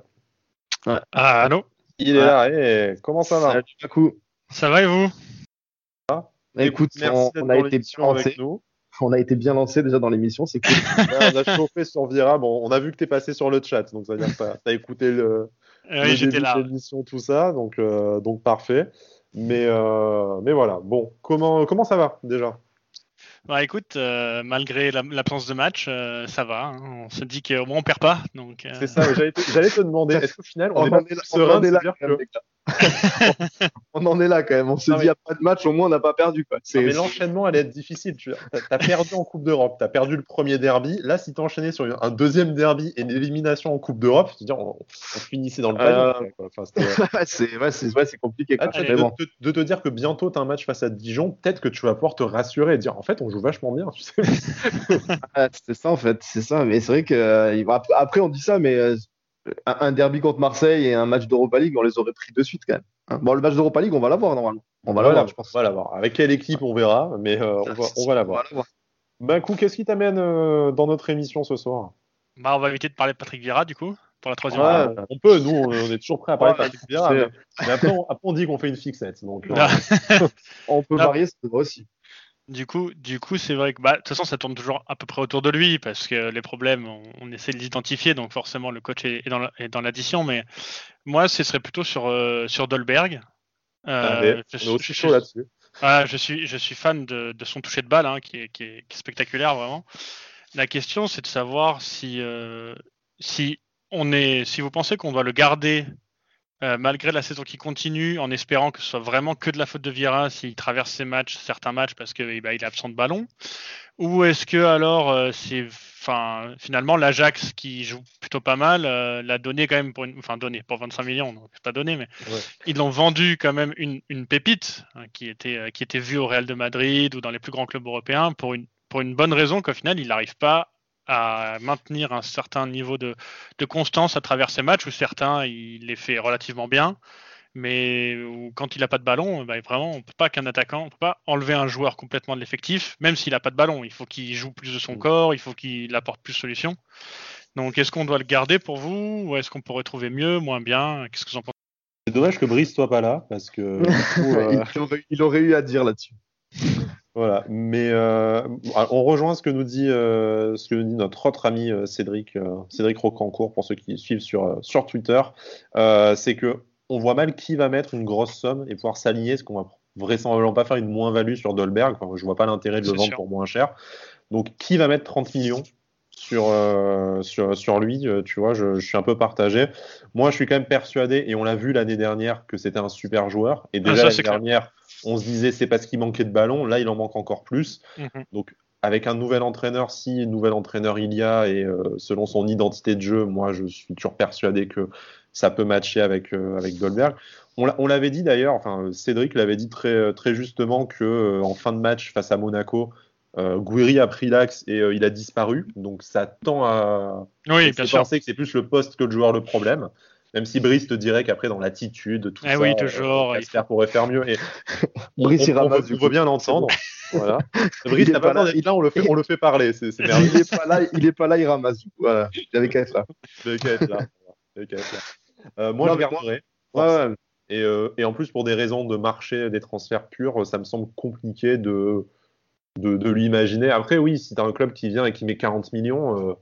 Ah, allô? Il est là, et comment ça va? Salut Makou. Ça va et vous? Ah, Écoute, merci on, a été bien avec nous. On a été bien lancé déjà dans l'émission, c'est cool. [laughs] on a chauffé sur Vira. Bon, on a vu que tu es passé sur le chat, donc ça veut dire que tu as, écouté le, oui, début de l'émission, tout ça, donc, euh, donc parfait. Mais, euh, mais voilà, bon, comment, comment ça va déjà? Bah écoute, euh, malgré l'absence de match, euh, ça va. Hein. On se dit qu'au moins on perd pas. Donc. Euh... C'est ça. J'allais te, te, demander. Est-ce qu'au final on, on est, est serein de dire que [laughs] on en est là quand même. On se dit, il n'y a pas de match, au moins on n'a pas perdu. Quoi. mais l'enchaînement allait être difficile. Tu as, perdu en Coupe d'Europe, tu as perdu le premier derby. Là, si tu enchaîné sur un deuxième derby et une élimination en Coupe d'Europe, tu on, on, finissait dans le panier. Euh... Enfin, [laughs] c'est ouais, compliqué. Ah, de, de, de, te dire que bientôt tu as un match face à Dijon, peut-être que tu vas pouvoir te rassurer et dire, en fait, on joue vachement bien. Tu sais [laughs] c'est ça, en fait. C'est ça. Mais c'est vrai que. Euh, après, on dit ça, mais euh, un derby contre Marseille et un match d'Europa League, on les aurait pris de suite quand même. Hein. bon, le match d'Europa League, on va l'avoir normalement. On va l'avoir, je pense. On va l'avoir. Avec quelle équipe, on verra, mais euh, on va, on va l'avoir. Ben, coup, qu'est-ce qui t'amène euh, dans notre émission ce soir? Bah, On va éviter de parler de Patrick Vieira, du coup, pour la troisième ouais, fois. On peut, nous, on est toujours prêt à parler de Patrick Vieira. Mais, mais, après, on, après, on dit qu'on fait une fixette. Donc, [laughs] euh... [laughs] on peut varier, c'est vrai aussi. Du coup, du coup, c'est vrai que bah, de toute façon, ça tourne toujours à peu près autour de lui parce que les problèmes, on, on essaie de les identifier, donc forcément le coach est, est dans l'addition. Mais moi, ce serait plutôt sur euh, sur Dolberg. Euh, je, on est aussi chaud là-dessus. Voilà, je suis je suis fan de, de son toucher de balle, hein, qui, est, qui, est, qui, est, spectaculaire vraiment. La question, c'est de savoir si euh, si on est, si vous pensez qu'on doit le garder euh, malgré la saison qui continue, en espérant que ce soit vraiment que de la faute de Vieira s'il traverse ses matchs, certains matchs parce qu'il bah, est absent de ballon, ou est-ce que alors euh, c'est, finalement l'Ajax qui joue plutôt pas mal euh, l'a donné quand même pour une, enfin donné pour 25 millions, donc c'est pas donné, mais ouais. ils l'ont vendu quand même une, une pépite hein, qui était qui était vue au Real de Madrid ou dans les plus grands clubs européens pour une pour une bonne raison qu'au final il n'arrive pas à maintenir un certain niveau de, de, constance à travers ces matchs où certains il les fait relativement bien mais où, quand il n'a pas de ballon bah, vraiment on peut pas qu'un attaquant on peut pas enlever un joueur complètement de l'effectif même s'il n'a pas de ballon. Il faut qu'il joue plus de son corps il faut qu'il apporte plus de solutions. Donc est-ce qu'on doit le garder pour vous ou est-ce qu'on pourrait trouver mieux moins bien? Qu'est-ce que vous en pensez? C'est dommage que Brice soit pas là parce que [laughs] coup, euh... il, aurait, il, aurait, eu à dire là-dessus voilà, mais euh, on rejoint ce que nous dit, euh, ce que nous dit notre autre ami euh, Cédric, Cédric Rocancourt, pour ceux qui suivent sur, sur Twitter, c'est que on voit mal qui va mettre une grosse somme et pouvoir s'aligner, ce qu'on va vraisemblablement pas faire une moins-value sur Dolberg. Enfin, je vois pas l'intérêt de le vendre sûr. pour moins cher. Donc, qui va mettre 30 millions? Sur, euh, sur, sur lui, tu vois, je, je, suis un peu partagé. Moi, je suis quand même persuadé, et on l'a vu l'année dernière, que c'était un super joueur. Et déjà ah, l'année dernière, on se disait c'est parce qu'il manquait de ballon. Là, il en manque encore plus. Mm -hmm. Donc, avec un nouvel entraîneur, si nouvel entraîneur il y a, et euh, selon son identité de jeu, moi, je suis toujours persuadé que ça peut matcher avec, euh, avec Goldberg. On l'avait dit d'ailleurs, enfin, Cédric l'avait dit très, très justement que euh, en fin de match face à Monaco, euh, Gouiri a pris l'axe et euh, il a disparu, donc ça tend à oui, bien penser que c'est plus le poste que le joueur le problème. Même si Brice te dirait qu'après dans l'attitude, tout eh ça, oui, toujours, euh, il pourrait faire mieux. Et [laughs] Brice on, on, on, on veut bien l'entendre. [laughs] voilà. Brice n'a pas là, là, on le fait, on le fait parler. C'est, c'est [laughs] il est pas là, il est pas là, il ramasse. Voilà, il avait qu'à être là. Il avait qu'à être là. Voilà. Qu'à être là. Euh, moi, non, je garderai. Ouais, ouais. Et, euh, et, en plus, pour des raisons de marché, des transferts purs, ça me semble compliqué de de, de lui imaginer. Après, oui, si tu as un club qui vient et qui met 40 millions, euh,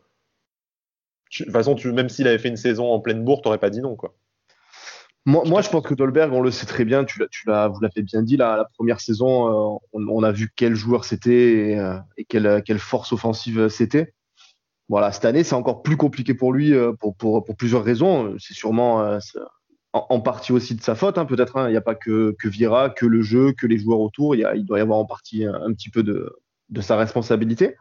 tu, de toute façon, tu, même s'il avait fait une saison en pleine bourre, t'aurais pas dit non, quoi. Moi, moi, je pense que Dolberg, on le sait très bien, tu, tu l'as, vous l'avez bien dit, la, la première saison, euh, on, on, a vu quel joueur c'était et, euh, et quelle, quelle, force offensive c'était. Voilà, cette année, c'est encore plus compliqué pour lui pour, pour, pour plusieurs raisons. C'est sûrement en, partie aussi de sa faute, hein, peut-être. Hein. Il n'y a pas que, que Vieira, que le jeu, que les joueurs autour. Il, y a, il doit y avoir en partie un, petit peu de, de, sa responsabilité.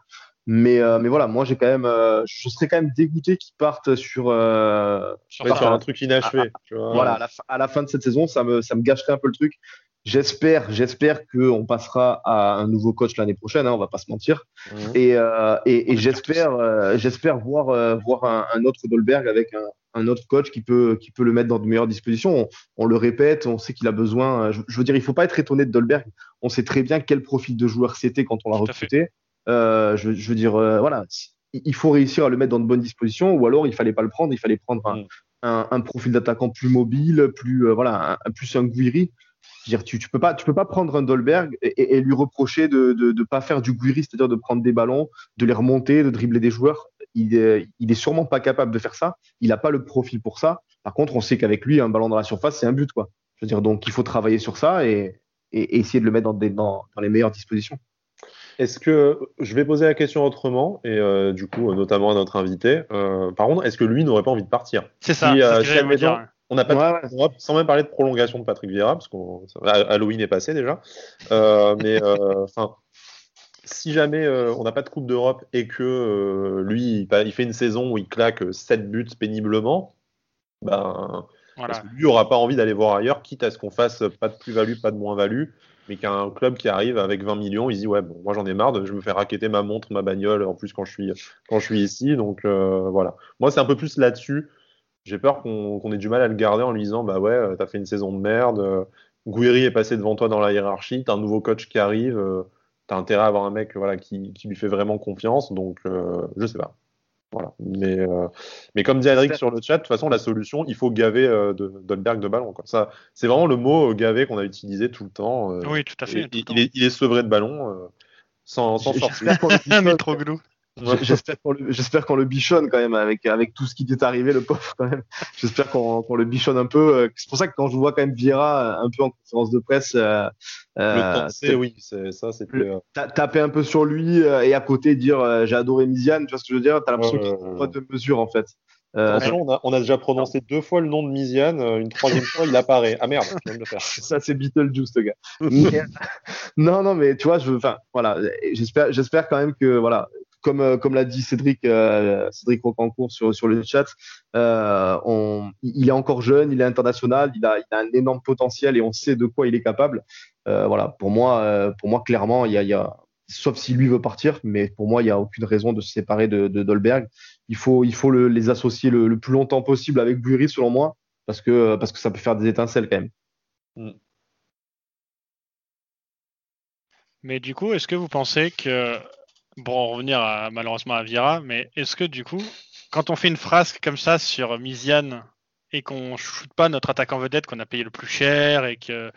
Mais, euh, mais voilà, moi, j'ai quand même, euh, je serais quand même dégoûté qu'ils partent sur, euh, sur, un truc inachevé. Voilà, à la, à la, fin de cette saison, ça me, ça me gâcherait un peu le truc. J'espère, j'espère qu'on passera à un nouveau coach l'année prochaine. Hein, on va pas se mentir. Mmh. Et, euh, et, et j'espère, euh, j'espère voir, euh, voir un, un, autre Dolberg avec un, un, autre coach qui peut, qui peut le mettre dans de meilleures dispositions. On, on le répète, on sait qu'il a besoin. Je, je, veux dire, il faut pas être étonné de Dolberg. On sait très bien quel profil de joueur c'était quand on l'a recruté. Je, je, veux dire, voilà, il faut réussir à le mettre dans de bonnes dispositions, ou alors il fallait pas le prendre. Il fallait prendre un, mmh. un, profil d'attaquant plus mobile, plus voilà, plus un Guiri dire, tu, tu peux pas, tu peux pas prendre un Dolberg et, et lui reprocher de, de, de, pas faire du Guiri, c'est-à-dire de prendre des ballons, de les remonter, de dribbler des joueurs. Il est, il est sûrement pas capable de faire ça. Il n'a pas le profil pour ça. Par contre, on sait qu'avec lui, un ballon dans la surface, c'est un but, quoi. Je veux dire, donc il faut travailler sur ça et, et, essayer de le mettre dans, des, dans, dans les meilleures dispositions. Est-ce que je vais poser la question autrement et euh, du coup notamment à notre invité. Euh, par contre, est-ce que lui n'aurait pas envie de partir? C'est ça. Si, euh, si dire. On n'a pas de, sans même parler de prolongation de Patrick Vieira, parce qu'on Halloween est passé déjà. Euh, mais euh, [laughs] enfin, si jamais euh, on n'a pas de Coupe d'Europe et que lui, il, fait une saison où il claque 7 buts péniblement, ben, voilà. lui n'aura pas envie d'aller voir ailleurs, quitte à ce qu'on fasse pas de plus-value, pas de moins-value, mais qu'un club qui arrive avec 20 millions, il se dit ouais, bon, moi j'en ai marre, je me fais raqueter ma montre, ma bagnole, en plus quand je suis, quand je suis ici. Donc voilà. Moi, c'est un peu plus là-dessus j'ai peur qu'on ait du mal à le garder en lui disant bah ouais, euh, t'as fait une saison de merde, euh, Gouiri est passé devant toi dans la hiérarchie, t'as un nouveau coach qui arrive, euh, t'as intérêt à avoir un mec voilà, qui, qui lui fait vraiment confiance, donc je sais pas. Voilà. Mais, mais comme dit Adric sur le chat, de toute façon, la solution, il faut gaver de, Dolberg de ballon. Quoi. Ça, c'est vraiment le mot gaver qu'on a utilisé tout le temps. oui, tout à fait. il, est, il, est, sevré de ballon sans, sans sortir. [laughs] trop glou. J'espère qu'on le, bichonne quand même avec, avec tout ce qui est arrivé, le pauvre quand même. J'espère qu'on le bichonne un peu. Euh, c'est pour ça que quand je vois quand même Vieira un peu en conférence de presse, euh, euh le oui, ça, c'est taper un peu sur lui euh, et à côté dire j'ai adoré Miziane, tu vois ce que je veux dire? T'as l'impression qu'il qu'il pas de mesure en fait. Attention, on a, on a, déjà prononcé deux fois le nom de Miziane, une troisième fois il apparaît. Ah merde, je viens de le faire. Ça c'est Beetlejuice, ce gars. [laughs] non, non, mais tu vois, je, enfin, voilà, j'espère, j'espère quand même que voilà, comme, euh, comme l'a dit Cédric, euh, Cédric Rocancourt sur, sur le chat, euh, il est encore jeune, il est international, il a, il a un énorme potentiel et on sait de quoi il est capable. Voilà, pour moi, pour moi clairement, il y a, sauf si lui veut partir, mais pour moi, il n'y a aucune raison de se séparer de, Dolberg. Il faut, il faut le, les associer le, le, plus longtemps possible avec Bury, selon moi, parce que, parce que ça peut faire des étincelles quand même. Mm. Mais du coup, est-ce que vous pensez que pour en revenir à, malheureusement à Vira, mais est-ce que du coup, quand on fait une phrase comme ça sur Misiane et qu'on shoot pas notre attaquant vedette qu'on a payé le plus cher et, que,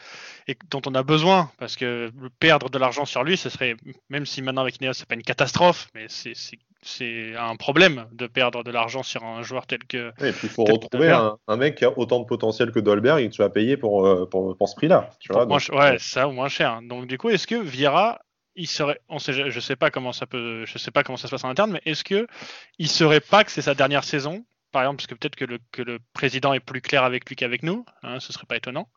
et dont on a besoin, parce que perdre de l'argent sur lui, ce serait, même si maintenant avec Neos, c'est pas une catastrophe, mais c'est un problème de perdre de l'argent sur un joueur tel que. et puis il faut retrouver un, un, mec qui a autant de potentiel que Dolberg et que tu vas payer pour, euh, pour, pour ce prix-là. Ouais, ça ou moins cher. Donc du coup, est-ce que Vieira il serait, on sait, je sais pas comment ça peut, je sais pas comment ça se passe en interne, mais est-ce que il serait pas que c'est sa dernière saison, par exemple, parce que peut-être que le, que le président est plus clair avec lui qu'avec nous, hein, ce serait pas étonnant.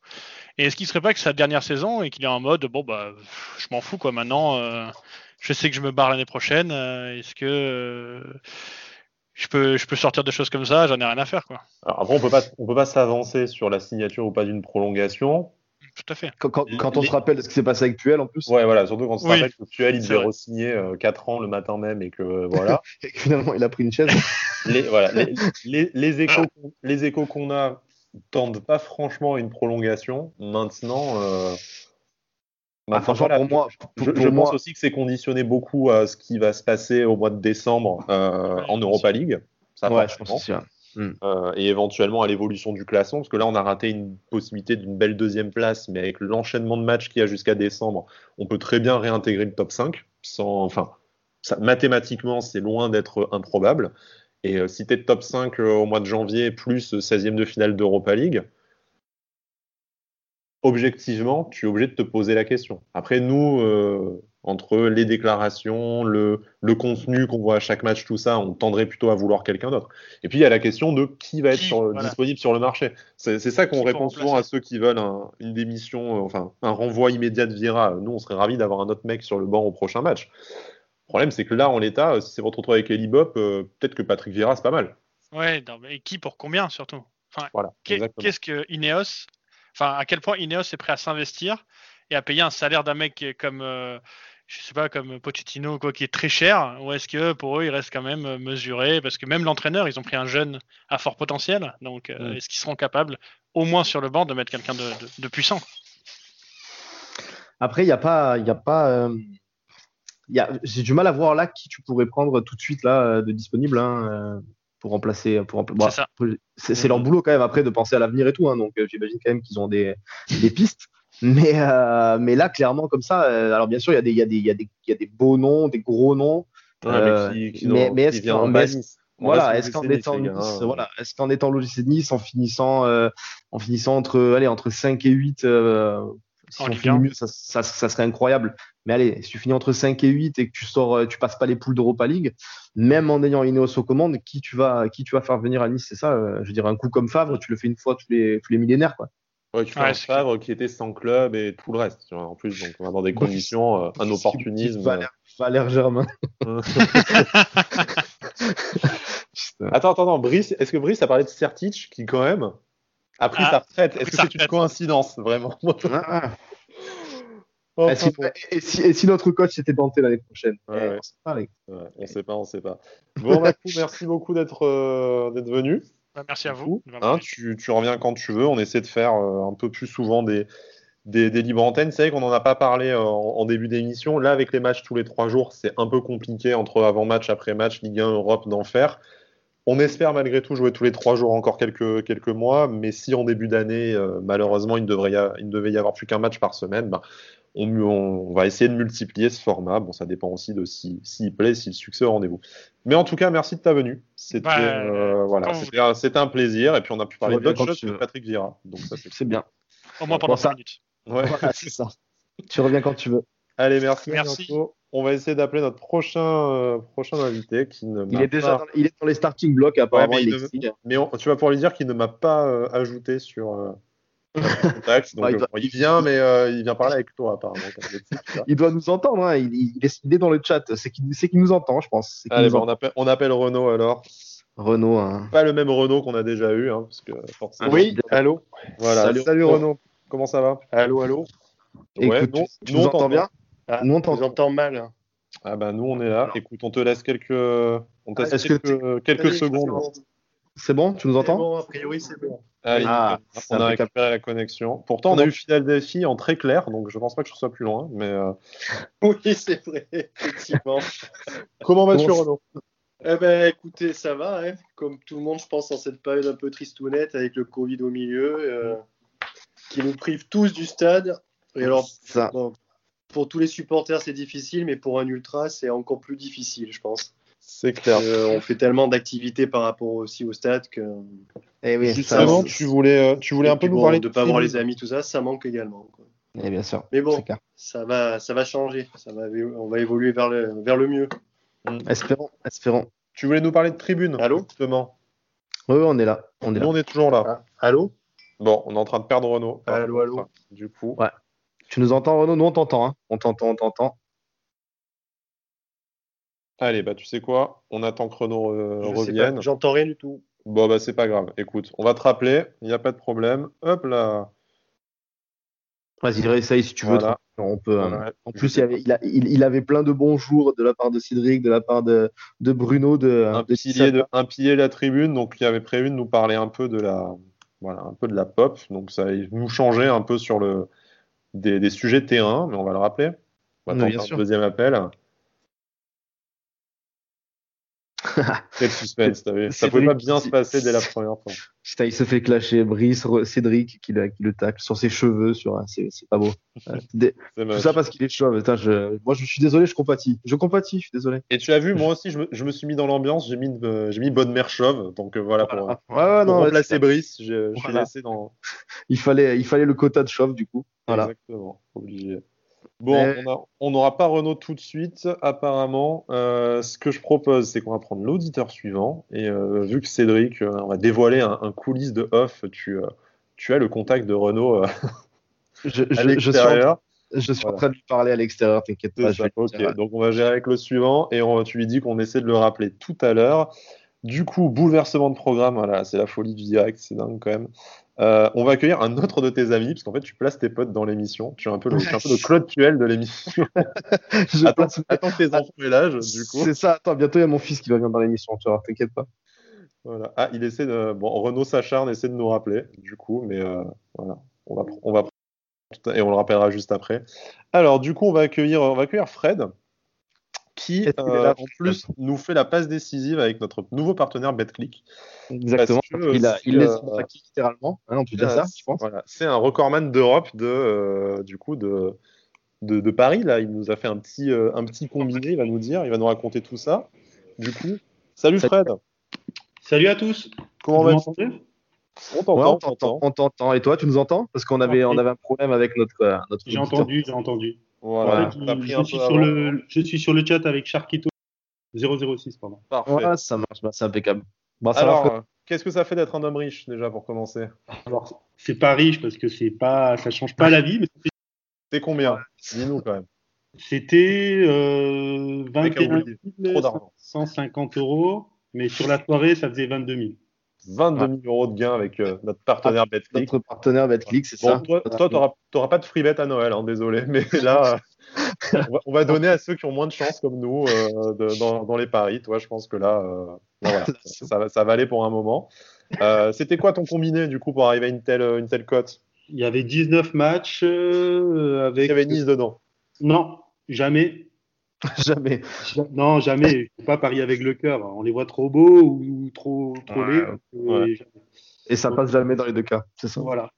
Et est-ce qu'il serait pas que sa dernière saison et qu'il est en mode, bon bah, je m'en fous quoi, maintenant, euh, je sais que je me barre l'année prochaine, euh, est-ce que euh, je peux, je peux sortir de choses comme ça, j'en ai rien à faire quoi. Alors on peut peut pas s'avancer sur la signature ou pas d'une prolongation tout à fait. Quand, quand, on se rappelle ce qui s'est passé avec Puel en plus. Ouais, voilà, surtout quand on se rappelle que Puel, il devait re-signer 4 ans le matin même et que voilà. [laughs] et que finalement, il a pris une chaise. [laughs] les, voilà, les, [laughs] les, échos, les échos qu'on a tendent pas franchement à une prolongation. Maintenant. Euh... Ah, franchement, pour moi, je, je pense aussi que c'est conditionné beaucoup à ce qui va se passer au mois de décembre euh, en Europa League. Ça ouais, je pense. Mm. Euh, et éventuellement à l'évolution du classement, parce que là on a raté une possibilité d'une belle deuxième place, mais avec l'enchaînement de matchs qu'il y a jusqu'à décembre, on peut très bien réintégrer le top 5, sans, enfin, mathématiquement c'est loin d'être improbable. Et euh, si tu es top 5 euh, au mois de janvier, plus 16e de finale d'Europa League, objectivement, tu es obligé de te poser la question. Après, nous, entre les déclarations, le, le contenu qu'on voit à chaque match, tout ça, on tendrait plutôt à vouloir quelqu'un d'autre. Et puis il y a la question de qui va être Qui, sur- voilà. disponible sur le marché. C'est ça qu'on répond souvent à ceux qui veulent un- une démission, euh, enfin un renvoi immédiat de Vira. Nous, on serait ravis d'avoir un autre mec sur le banc au prochain match. Le problème, c'est que là, en l'état, euh, si c'est votre retour avec Eli Bop, euh, peut-être que Patrick Vieira, c'est pas mal. Ouais, non, mais et qui pour combien surtout? Enfin, Voilà. Qu'est-ce que Ineos, enfin, à quel point Ineos est prêt à s'investir et à payer un salaire d'un mec comme, je sais pas, comme Pochettino quoi, qui est très cher, ou est-ce que pour eux, il reste quand même euh, mesuré? Parce que même l'entraîneur, ils ont pris un jeune à fort potentiel, donc euh, Mm. est-ce qu'ils seront capables, au moins sur le banc, de mettre quelqu'un de, de- de puissant? Après, il n'y a pas. Y a pas euh, J'ai du mal à voir là qui tu pourrais prendre tout de suite là, de disponible hein, pour remplacer. Pour rempla- bon, C'est c'est c'est leur boulot quand même après de penser à l'avenir et tout. hein, donc j'imagine quand même qu'ils ont des, des pistes. Mais, euh, mais là, clairement, comme ça, euh, alors bien sûr, il y, a des- il y, a des- il y, a des- il y a des beaux noms, des gros noms. Ouais, Euh, mais qui, qui mais- n'ont- mais est-ce qu'en- Nice. On Voilà, Nice, étant Nice, hein. voilà, est-ce qu'en étant l'OGC de Nice, en finissant, euh, en finissant entre, allez, entre 5 et 8, euh, si on finit 1. mieux, ça, ça- ça serait incroyable. Mais allez, si tu finis entre 5 et 8 et que tu sors, euh, tu passes pas les poules d'Europa League, même en ayant Ineos aux commandes, qui tu vas, qui tu vas faire venir à Nice, c'est ça. euh, je veux dire, un coup comme Favre, tu le fais une fois tous les, tous les millénaires, quoi. Ouais, tu fais Ouais, un c'est Favre qui était sans club et tout le reste. tu vois, en plus, donc on va dans des conditions, euh, un opportunisme. Valère, Valère Germain. euh. [laughs] Attends, attends, attends, Brice, est-ce que Brice a parlé de Sertic qui, quand même, a pris Ah, sa retraite? a Est-ce que c'est une coïncidence, vraiment? [laughs] Ah. Enfin, Et si, bon. et si- et si notre coach était denté l'année prochaine Ouais, Eh, ouais. on sait pas, les gars. Ouais, on sait pas, on sait pas. Bon, Macou, merci beaucoup d'être euh, d'être venu. Bah, Merci à vous. hein, tu, tu reviens quand tu veux. On essaie de faire euh, un peu plus souvent des, des, des libres antennes. C'est vrai qu'on n'en a pas parlé euh, en, en début d'émission. Là, avec les matchs tous les trois jours, c'est un peu compliqué entre avant-match, après-match, Ligue 1, Europe, d'en faire. On espère malgré tout jouer tous les trois jours encore quelques, quelques mois. Mais si en début d'année, euh, malheureusement, il ne, devrait y a- il ne devait y avoir plus qu'un match par semaine, ben, on, on va essayer de multiplier ce format. Bon, ça dépend aussi de si- s'il plaît, si le succès est au rendez-vous. Mais en tout cas, merci de ta venue. C'était Bah, euh, voilà, c'était un, plaisir. Et puis on a pu parler d'autres choses que veux. Patrick. Donc ça, c'est bien. Au moins pendant Bon, ça- 5 minutes. Ouais. Voilà, [laughs] c'est ça. Tu reviens quand tu veux. Allez, merci. Merci. On va essayer d'appeler notre prochain, euh, prochain invité qui ne Il est déjà pas- dans, il est dans les starting blocks, apparemment. Ouais, mais il il est ne- excité. Mais on- tu vas pouvoir lui dire qu'il ne m'a pas euh, ajouté sur euh, sur [laughs] contact. Donc, Ouais, il euh, doit- il vient, mais euh, il vient parler avec toi apparemment. [laughs] Il doit nous entendre. hein. Il, est, il est dans le chat. C'est qu'il nous entend, je pense. Allez, bah, on, appelle, on appelle Renaud alors. Renaud. hein. Pas le même Renaud qu'on a déjà eu, hein, parce que forcément. Oui, allô. Voilà. Salut, Salut, Renaud. Renaud. Comment ça va? Allô, allô Ouais, Écoute, nous- tu, tu nous, nous entends bien? Ah, Nous, on t'entend. mal. hein. Ah bah nous on est là. Écoute, on te laisse quelques, on te laisse Est-ce que quelques, secondes. C'est bon Tu nous entends Bon, a priori, c'est bon. Allez, Ah, c'est on a récupéré la connexion. Pourtant, on a eu Philadelphie en très clair, donc je pense pas que je sois plus loin. Mais euh, [laughs] Oui, c'est vrai, effectivement. [laughs] comment vas-tu, Renaud? Eh ben, écoutez, ça va. hein. Comme tout le monde, je pense, en cette période un peu tristounette avec le Covid au milieu, euh, qui nous prive tous du stade. Et alors, Ça. bon, pour tous les supporters, c'est difficile, mais pour un ultra, c'est encore plus difficile, je pense. C'est clair. Euh, on fait tellement d'activités par rapport aussi au stade que Eh oui, Justement, tu voulais, euh, tu voulais un peu nous bon, parler de de pas voir les amis, tout ça, ça manque également. quoi. Eh bien sûr. Mais bon, ça va, ça va changer. Ça va, on va évoluer vers le, vers le mieux. Espérons, espérons. Tu voulais nous parler de tribune, Allô? justement. Oui, oui, on est là. On est Nous, là. on est toujours là. Ah, allô? Bon, on est en train de perdre Renaud. Allô, allô? Enfin, Du coup, Ouais. Tu nous entends, Renaud? Nous, on t'entend. hein. On t'entend, on t'entend. Allez, bah tu sais quoi? On attend que Renaud euh, Je revienne. J'entends rien du tout. Bon, bah c'est pas grave. Écoute, on va te rappeler. Il n'y a pas de problème. Hop là. Vas-y, réessaye si tu veux. Voilà. On peut. euh, Voilà. En plus, il, avait, il, a- il- il avait plein de bons jours de la part de Cédric, de la part de, de Bruno, de, un de pilier de un pilier de la tribune donc il avait prévu de nous parler un peu de la voilà un peu de la pop donc ça nous changeait un peu sur le des, des sujets de terrain mais on va le rappeler on va Oui, tenter bien un sûr. deuxième appel [laughs] quel suspense t'as vu ça pouvait pas bien se passer dès la première fois Putain, il se fait clasher. Brice, Cédric qui, le- qui le tacle sur ses cheveux. Sur, un- c'est, pas beau. Euh, des- [laughs] tout ça parce qu'il est chauve. Putain, je, moi, je suis désolé, je compatis. Je compatis, je suis désolé. et tu as vu moi aussi je me, je me suis mis dans l'ambiance j'ai mis euh, j'ai mis bonne mère chauve donc euh, voilà pour, Ah, ouais, ouais, pour non, remplacer c'est- Brice je, suis laissé dans [laughs] il, fallait, il fallait le quota de chauve, du coup. Voilà. exactement obligé Bon, on n'aura pas Renault tout de suite, apparemment. Euh, ce que je propose, c'est qu'on va prendre l'auditeur suivant. Et euh, vu que Cédric, euh, on va dévoiler un, un coulisse de off, tu, tu as le contact de Renault [laughs] je, à l'extérieur. Je suis en train de lui parler à l'extérieur, t'inquiète pas. Donc on va gérer avec le suivant et on, tu lui dis qu'on essaie de le rappeler tout à l'heure. Du coup, bouleversement de programme, voilà, c'est la folie du direct, c'est dingue quand même. Euh, on va accueillir un autre de tes amis, parce qu'en fait, tu places tes potes dans l'émission. Tu es un peu le, un peu le Claude Puel de l'émission. [laughs] attends, attends que tes enfants aient l'âge, du coup. C'est ça, attends, bientôt il y a mon fils qui va venir dans l'émission, tu vois, t'inquiète pas. Voilà. Ah, il essaie de. Bon, Renaud s'acharne, essaie de nous rappeler, du coup, mais euh, voilà. On va, on va. Et on le rappellera juste après. Alors, du coup, on va accueillir, on va accueillir Fred qui euh, en plus nous fait la passe décisive avec notre nouveau partenaire BetClick. Exactement. il, a, il euh, littéralement, hein, on peut dire ça, je pense. Voilà. C'est un recordman d'Europe de euh, du coup de, de, de, Paris là. Il nous a fait un petit un petit combiné. Il va nous dire, il va nous raconter tout ça. Du coup, salut Fred. Salut à tous. Comment vas-tu? on t'entend, on t'entend. Et toi, tu nous entends? Parce qu'on avait, on avait un problème avec notre, notre. J'ai entendu, j'ai entendu. Voilà, je, suis sur le, je, suis sur le, chat avec Sharkito 006, pardon. Parfait. ça marche, bah, c'est impeccable. Bon, Alors, euh, qu'est-ce que ça fait d'être un homme riche déjà pour commencer? Alors, c'est pas riche parce que c'est pas, ça change pas la vie. Mais c'est combien? Dis-nous quand même. C'était euh, 21 150 euros, mais sur la soirée, ça faisait 22 000. 22 000 euros de gains avec euh, notre partenaire ah, BetClick. Notre partenaire BetClick, c'est ça. Toi, tu n'auras pas de free bet à Noël, hein, désolé, mais [laughs] là, euh, on, va, donner à ceux qui ont moins de chance comme nous euh, dans, les paris. Toi, je pense que là, voilà, [laughs] ça, ça, va aller pour un moment. C'était quoi ton combiné du coup pour arriver à une telle, une telle cote? Il y avait 19 matchs avec. Il y avait Nice dedans Non, jamais. [laughs] jamais. Non, jamais. Je ne pas parier avec le cœur. On les voit trop beaux ou trop, trop laids. Et ça passe jamais dans les deux cas. C'est ça? Voilà.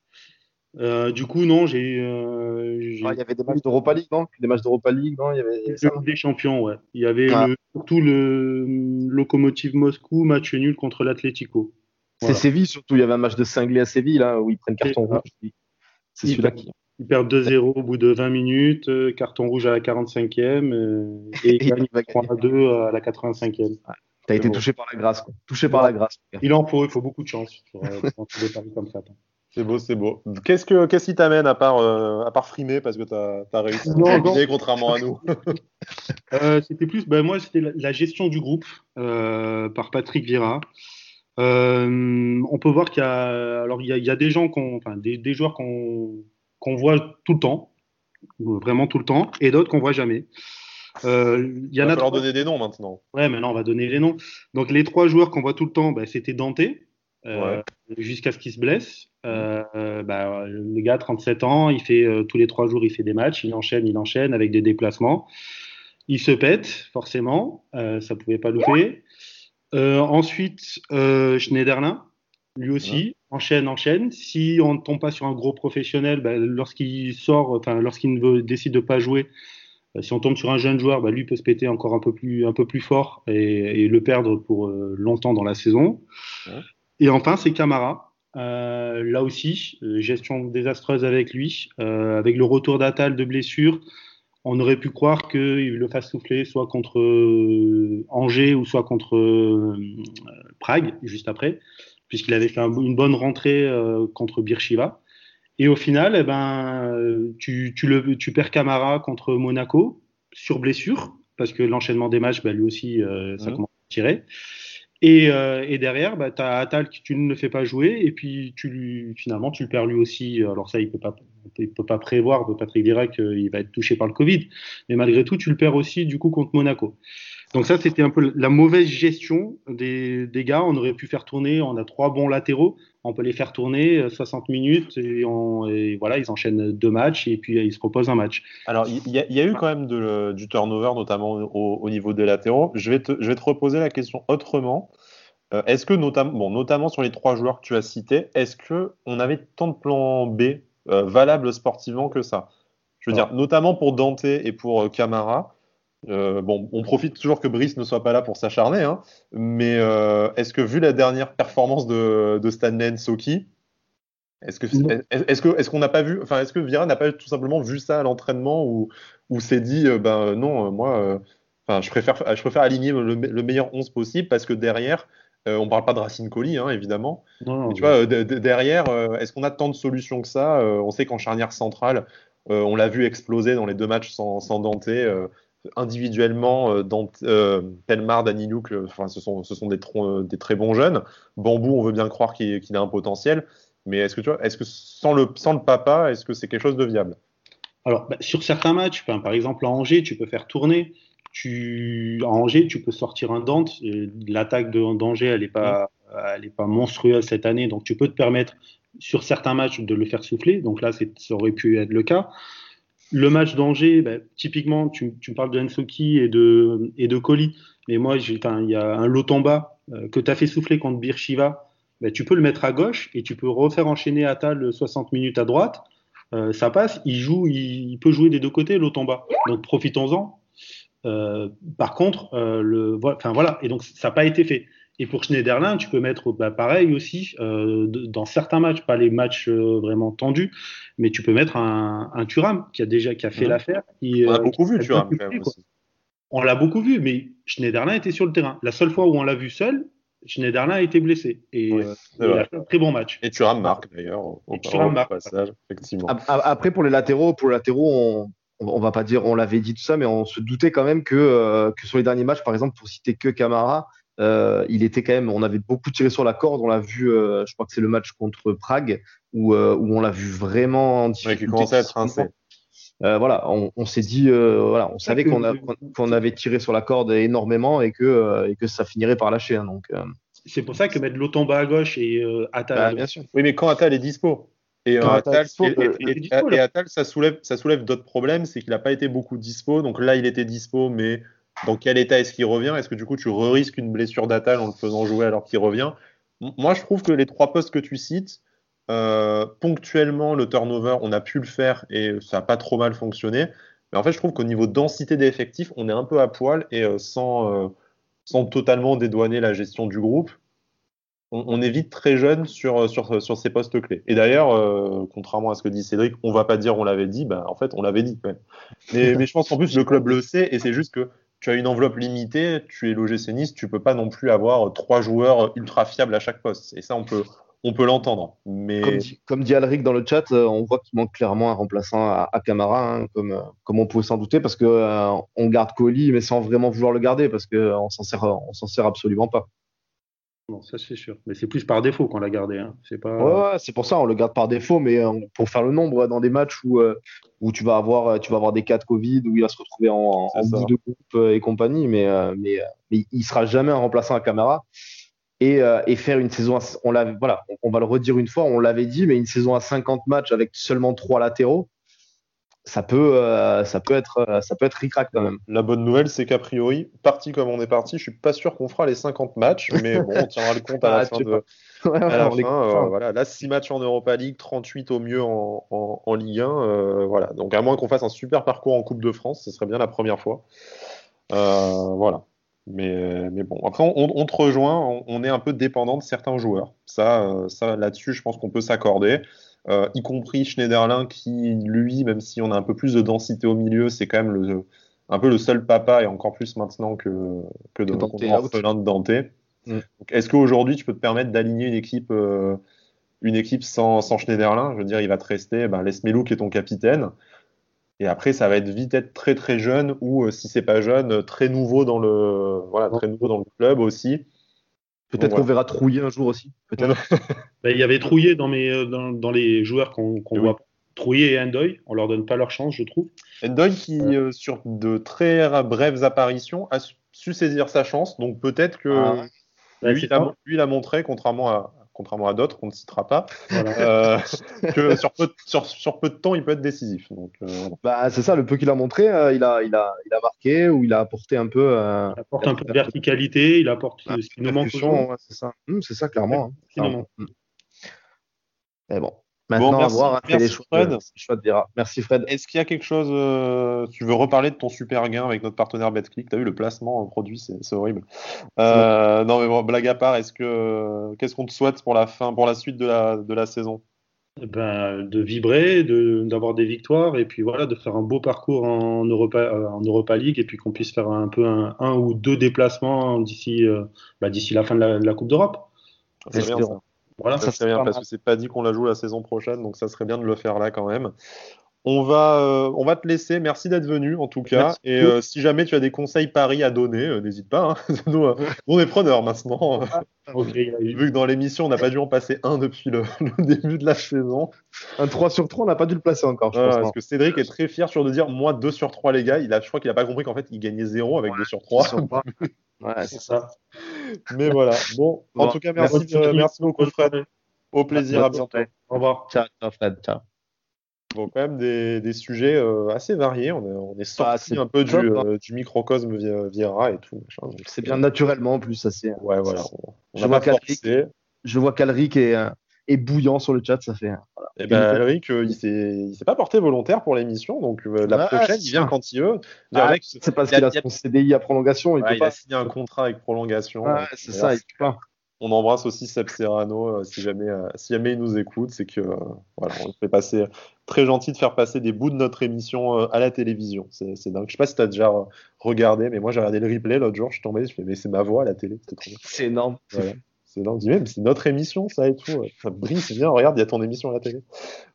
Euh, du coup, non, j'ai. Euh, ah, il y avait des matchs d'Europa League, non? Des matchs d'Europa League, non? Il y avait. des champions, ouais. Il y avait ah. surtout le Locomotive Moscou, match nul contre l'Atlético. C'est Séville, surtout. Il y avait un match de cinglé à Séville, là, où ils prennent carton rouge. C'est celui-là qui. Ils perdent 2-0 au bout de 20 minutes, euh, carton rouge à la 45e euh, et, [laughs] ils gagnent 3-2 à la 85e. T'as été touché par la grâce, quoi. touché par la grâce. Il en faut, il faut beaucoup de chance pour, euh, des paris comme ça. C'est beau, c'est beau. Qu'est-ce, que, qu'est-ce qui t'amène à part, à part frimer parce que t'as, as réussi à gagner contrairement à nous? [laughs] [laughs] C'était plus, ben moi, c'était la, gestion du groupe par Patrick Vira. on peut voir qu'il y a, alors il y a, il y a des gens, qu'on, enfin, des, des joueurs qu'on qu'on voit tout le temps, vraiment tout le temps, et d'autres qu'on voit jamais. Euh, il y en a falloir donner des noms maintenant. Ouais, maintenant on va donner les noms. Donc les trois joueurs qu'on voit tout le temps, bah, c'était Dante, euh, jusqu'à ce qu'il se blesse. Euh, bah, le gars, 37 ans, il fait tous les trois jours, il fait des matchs, il enchaîne, il enchaîne avec des déplacements. Il se pète, forcément, ça pouvait pas louper. ensuite, Schneiderlin, lui aussi, enchaîne, enchaîne. Si on ne tombe pas sur un gros professionnel, bah, lorsqu'il sort, enfin, lorsqu'il décide de pas jouer, bah, si on tombe sur un jeune joueur, bah, lui peut se péter encore un peu plus, un peu plus fort et, le perdre pour euh, longtemps dans la saison. Et enfin, c'est Camara. Euh, là aussi, euh, gestion désastreuse avec lui. avec le retour d'Atal de blessure, on aurait pu croire qu'il le fasse souffler soit contre Angers ou soit contre Prague, juste après puisqu'il avait fait une bonne rentrée euh, contre Birchiva. Et au final, eh ben, tu, le, tu perds Camara contre Monaco sur blessure, parce que l'enchaînement des matchs, bah, lui aussi, euh, ça commence à tirer. Et, euh, et derrière, bah, tu as Atal qui tu ne le fais pas jouer, et puis tu lui, finalement, tu le perds lui aussi. Alors ça, il ne peut, pas, il peut pas prévoir, Patrick dira qu'il va être touché par le Covid, mais malgré tout, tu le perds aussi du coup contre Monaco. Donc ça, c'était un peu la mauvaise gestion des, des, gars. On aurait pu faire tourner, on a trois bons latéraux, on peut les faire tourner 60 euh, minutes et, on, et voilà, ils enchaînent deux matchs et puis ils se proposent un match. Alors, il y, y, a eu quand même de, du turnover, notamment au, au, niveau des latéraux. Je vais, te, je vais te reposer la question autrement. Euh, est-ce que, notamment, bon, notamment sur les trois joueurs que tu as cités, est-ce qu'on avait tant de plans B euh, valables sportivement que ça? Je veux dire, notamment pour Dante et pour Camara, euh, bon, on profite toujours que Brice ne soit pas là pour s'acharner, hein, mais euh, est-ce que vu la dernière performance de, de Stanley Soki, Est-ce que est-ce que est-ce qu'on n'a pas vu enfin est-ce que Vira n'a pas tout simplement vu ça à l'entraînement ou ou s'est dit ben non moi enfin je préfère je préfère aligner le, meilleur 11 possible parce que derrière on parle pas de Racine Colli hein, évidemment. Mais tu vois derrière est-ce qu'on a tant de solutions que ça? On sait qu'en charnière centrale on l'a vu exploser dans les deux matchs sans, sans Dante individuellement, euh, dans, euh, Telmar, Daniluk, enfin, ce sont, ce sont des, des, très bons jeunes. Bambou, on veut bien croire qu'il a un potentiel. Mais est-ce que tu est-ce que sans le, sans le papa, est-ce que c'est quelque chose de viable? Alors, bah, sur certains matchs, par exemple à Angers, tu peux faire tourner. À Angers, tu peux sortir un Dante. L'attaque d'Angers, elle n'est pas, pas monstrueuse cette année, donc tu peux te permettre sur certains matchs de le faire souffler. Donc là, ça aurait pu être le cas. Le match d'Angers, bah, typiquement, tu, tu, me parles de Ensoki et de, et de Colli, mais moi, il y a un Lotomba euh, que tu as fait souffler contre Birshiva. Bah, tu peux le mettre à gauche et tu peux refaire enchaîner Atal 60 minutes à droite. Euh, ça passe, il joue, il, peut jouer des deux côtés, Lotomba. Donc profitons-en. Euh, par contre, le, enfin voilà, et donc ça n'a pas été fait. Et pour Schneiderlin, tu peux mettre bah, pareil aussi euh, dans certains matchs, pas les matchs euh, vraiment tendus, mais tu peux mettre un, un Thuram qui a déjà qui a fait l'affaire. On a beaucoup vu Thuram. On l'a beaucoup vu, mais Schneiderlin était sur le terrain. La seule fois où on l'a vu seul, Schneiderlin a été blessé et euh, il a fait un très bon match. Et Thuram marque d'ailleurs au, passage, effectivement. Après pour les latéraux, pour les latéraux, on, on va pas dire on l'avait dit tout ça, mais on se doutait quand même que, que sur les derniers matchs, par exemple, pour citer que Camara, euh, il était quand même, on avait beaucoup tiré sur la corde. On l'a vu, euh, je crois que c'est le match contre Prague où, euh, où on l'a vu vraiment en difficulté. Ouais, commençait à être rincé. voilà, on, on s'est dit, voilà, on savait qu'on qu'on avait tiré sur la corde énormément et que, et que ça finirait par lâcher. Hein, donc, c'est pour ça que mettre Lotomba à gauche et Atal. Bah, bien sûr. Oui, mais quand Atal est dispo. Et, Atal, ça soulève, ça soulève d'autres problèmes, c'est qu'il n'a pas été beaucoup dispo. Donc là, il était dispo, mais dans quel état est-ce qu'il revient? Est-ce que du coup tu risques une blessure d'Atal en le faisant jouer alors qu'il revient? Moi je trouve que les trois postes que tu cites, euh, ponctuellement le turnover, on a pu le faire et ça n'a pas trop mal fonctionné. Mais en fait je trouve qu'au niveau densité des effectifs, on est un peu à poil et euh, sans, euh, sans totalement dédouaner la gestion du groupe, on, est vite très jeune sur, sur, sur ces postes clés. Et d'ailleurs, contrairement à ce que dit Cédric, on va pas dire on l'avait dit, bah, en fait on l'avait dit. Mais, mais je pense qu'en plus le club le sait et c'est juste que tu as une enveloppe limitée, tu es l'OGC Nice, tu peux pas non plus avoir trois joueurs ultra fiables à chaque poste. Et ça, on peut, l'entendre. Mais... Comme dit, Alric dans le chat, euh, on voit qu'il manque clairement un remplaçant à, Camara, hein, comme, euh, comme on pouvait s'en douter, parce qu'on euh, garde Colis, mais sans vraiment vouloir le garder, parce qu'on s'en s'en sert absolument pas. Non, ça c'est sûr. Mais c'est plus par défaut qu'on l'a gardé. Hein. C'est pas. Ouais, c'est pour ça on le garde par défaut, mais pour faire le nombre dans des matchs où, où tu vas avoir tu vas avoir des cas de Covid, où il va se retrouver en, bout de groupe et compagnie, mais mais, mais il sera jamais un remplaçant à caméra. Et, et, faire une saison, on voilà, on, va le redire une fois, on l'avait dit, mais une saison à 50 matchs avec seulement trois latéraux, ça peut, euh, ça peut être, euh, ça peut être ric-rac quand même. La bonne nouvelle, c'est qu'a priori, parti comme on est parti, je suis pas sûr qu'on fera les 50 matchs, mais bon, on tiendra le compte à [laughs] la ah, fin de. [laughs] à la fin, euh, voilà, là, 6 matchs en Europa League, 38 au mieux en, en, Ligue 1. voilà. Donc, à moins qu'on fasse un super parcours en Coupe de France, ce serait bien la première fois. voilà. Mais, mais, bon, après, on, on te rejoint, on, on, est un peu dépendant de certains joueurs. Ça, ça là-dessus, je pense qu'on peut s'accorder. Euh, y compris Schneiderlin qui, lui, même si on a un peu plus de densité au milieu, c'est quand même le, un peu le seul papa et encore plus maintenant que, que de l'orphelin de Dante. Mm. Est-ce qu'aujourd'hui tu peux te permettre d'aligner une équipe, euh, une équipe sans, sans, Schneiderlin? Je veux dire, il va te rester ben, Melou qui est ton capitaine. Et après, ça va être vite être très très jeune ou euh, si c'est pas jeune, très nouveau dans le voilà, très nouveau dans le club aussi. Peut-être qu'on verra Trouiller un jour aussi. Peut-être. [laughs] Bah, il y avait Trouiller dans, mes, euh, dans, dans les joueurs qu'on voit. Trouiller et Endoy, on leur donne pas leur chance, je trouve. Endoy qui, euh, sur de très brèves apparitions, a su saisir sa chance. Donc peut-être que ah lui, il a, lui, il a montré, contrairement à, contrairement à d'autres qu'on ne citera pas, euh, [laughs] que sur peu, de, sur, sur peu, de temps, il peut être décisif. Donc, euh, bah, c'est ça, le peu qu'il a montré, euh, il, a, il, a, il a marqué ou il a apporté un peu. il apporte un peu de verticalité, il apporte ce qui nous manque. C'est ça. Hum, c'est ça, clairement. Hein. Mais bon, Maintenant, bon, merci, à voir, merci, les Fred. Merci Fred. Est-ce qu'il y a quelque chose, euh, tu veux reparler de ton super gain avec notre partenaire BetClick Tu as vu le placement produit, c'est horrible. Euh, non mais bon, blague à part, est-ce que qu'est-ce qu'on te souhaite pour la fin, pour la suite de la, de la saison? Ben, de vibrer, de, d'avoir des victoires et puis voilà, de faire un beau parcours en Europa, euh, en Europa League et puis qu'on puisse faire un peu un, un ou deux déplacements d'ici, euh, bah, d'ici la fin de la, de la Coupe d'Europe. Ça. Voilà, ça, serait bien parce que c'est pas dit qu'on la joue la saison prochaine, donc ça serait bien de le faire là quand même. On va, euh, on va te laisser. Merci d'être venu en tout cas. Merci. Et euh, si jamais tu as des conseils paris à donner, euh, n'hésite pas. hein. [laughs] nous, euh, on est preneurs maintenant. [laughs] Ok, Vu que dans l'émission, on n'a pas dû en passer un depuis le, [laughs] le début de la saison. Un 3 sur 3, on n'a pas dû le placer encore, je pense. parce que Cédric est très fier sur de dire moi 2 sur 3 les gars. Il a, je crois qu'il a pas compris qu'en fait il gagnait 0 avec 2 sur 3. Ouais, c'est ça. Mais voilà. Bon, en Bon, tout cas, merci, merci. euh, merci beaucoup Fred. Au plaisir, à bientôt. Au revoir. Ciao, ciao, Fred, ciao. Bon, quand même des, des sujets euh, assez variés. On est, on est sorti Ah, un peu du, hein. euh, du microcosme Vi- Vieira et tout. Donc, C'est bien naturellement en plus, ça. Ouais, voilà. On- On Je vois pas. Je vois qu'Alric est, euh, est bouillant sur le chat, ça fait. Et ben, Alric, euh, il s'est, pas porté volontaire pour l'émission, donc la Ouais, prochaine, il vient quand il veut. Ah, c'est parce qu'il a a- son CDI à prolongation, il peut il a pas. signé un contrat avec prolongation. Donc, c'est ça, il peut pas. On embrasse aussi Seb Serrano euh, si jamais, euh, si jamais il nous écoute, c'est que euh, voilà, on fait passer très gentil de faire passer des bouts de notre émission à la télévision. C'est, dingue. Je sais pas si tu as déjà regardé, mais moi j'ai regardé le replay l'autre jour, je suis tombé, je fais mais c'est ma voix à la télé, bien. C'est énorme. Voilà. C'est dingue. Je dis, mais c'est notre émission ça et tout. Enfin, Brice, viens, regarde, il y a ton émission à la télé.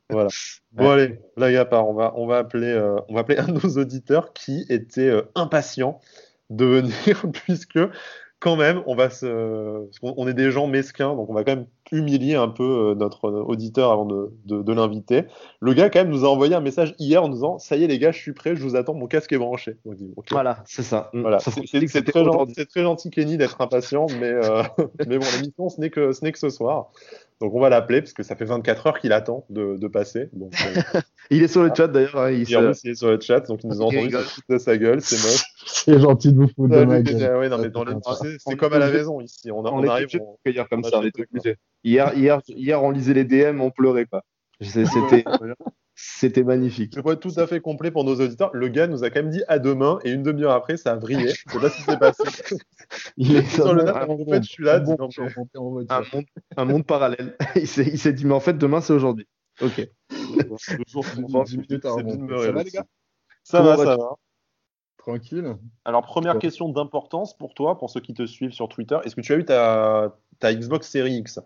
Voilà. [laughs] Bon allez, blague à part, on va, on va appeler, on va appeler un de nos auditeurs qui était impatient de venir [laughs] puisque quand même, on va se, on est des gens mesquins, donc on va quand même humilier un peu euh, notre euh, auditeur avant de, de, de l'inviter. Le gars quand même nous a envoyé un message hier en nous disant, ça y est les gars, je suis prêt, je vous attends, mon casque est branché. Voilà, c'est ça. Voilà, c'est très, gentil- aujourd'hui. c'est très gentil Kenny d'être impatient, mais, euh, [laughs] mais bon, l'émission ce n'est que, ce n'est que ce soir. Donc on va l'appeler parce que ça fait 24 heures qu'il attend de, de passer. Donc [laughs] euh, Il est sur le chat d'ailleurs. hein, il se- il est sur le chat, donc il nous a [laughs] Il entendu de sa gueule, c'est moche. [laughs] C'est gentil de vous foutre de Ah, ma lui, gueule. déjà, ouais, non, mais dans sais, c'est comme à la maison ici. On, a- on on est arrive, on- accueillir comme on ça, on était le obligé. Hier, hier, hier, on lisait les DM, on pleurait. C'est- C'était, c'était magnifique. Je peux être tout à fait complet pour nos auditeurs. Le gars nous a quand même dit à demain et une demi-heure après, ça a vrillé. Je sais pas ce qui s'est passé. [laughs] Il est Sur le un, net, en fait, je suis là. Bon, un monde, un monde parallèle. [laughs] Il s'est, dit, mais en fait, demain, c'est aujourd'hui. Ok. le jour [laughs] minutes à Ça va, réveiller. les gars? Ça va, ça vas-tu? va. Tranquille. Alors, première question d'importance pour toi, pour ceux qui te suivent sur Twitter. Est-ce que tu as eu ta, ta Xbox Series X?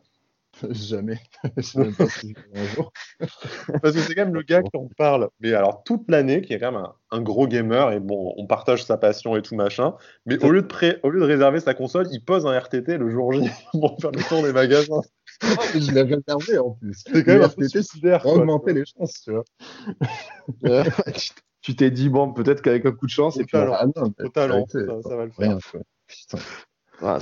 [laughs] Jamais. [laughs] Je sais même pas si je vais un jour. [laughs] Parce que c'est quand même le gars qui en parle, mais alors toute l'année, qui est quand même un, un gros gamer, et bon, on partage sa passion et tout machin, mais au lieu, de pré- au lieu de réserver sa console, il pose un RTT le jour J pour faire le tour des magasins. je l'ai réservé en plus. C'est quand même un RTT, quoi. augmenter les chances, tu vois. Tu- t'es dit, bon, peut-être qu'avec un coup de chance, et puis. Talent. Ah non, Au talent, ça va le faire. Rien. Ah,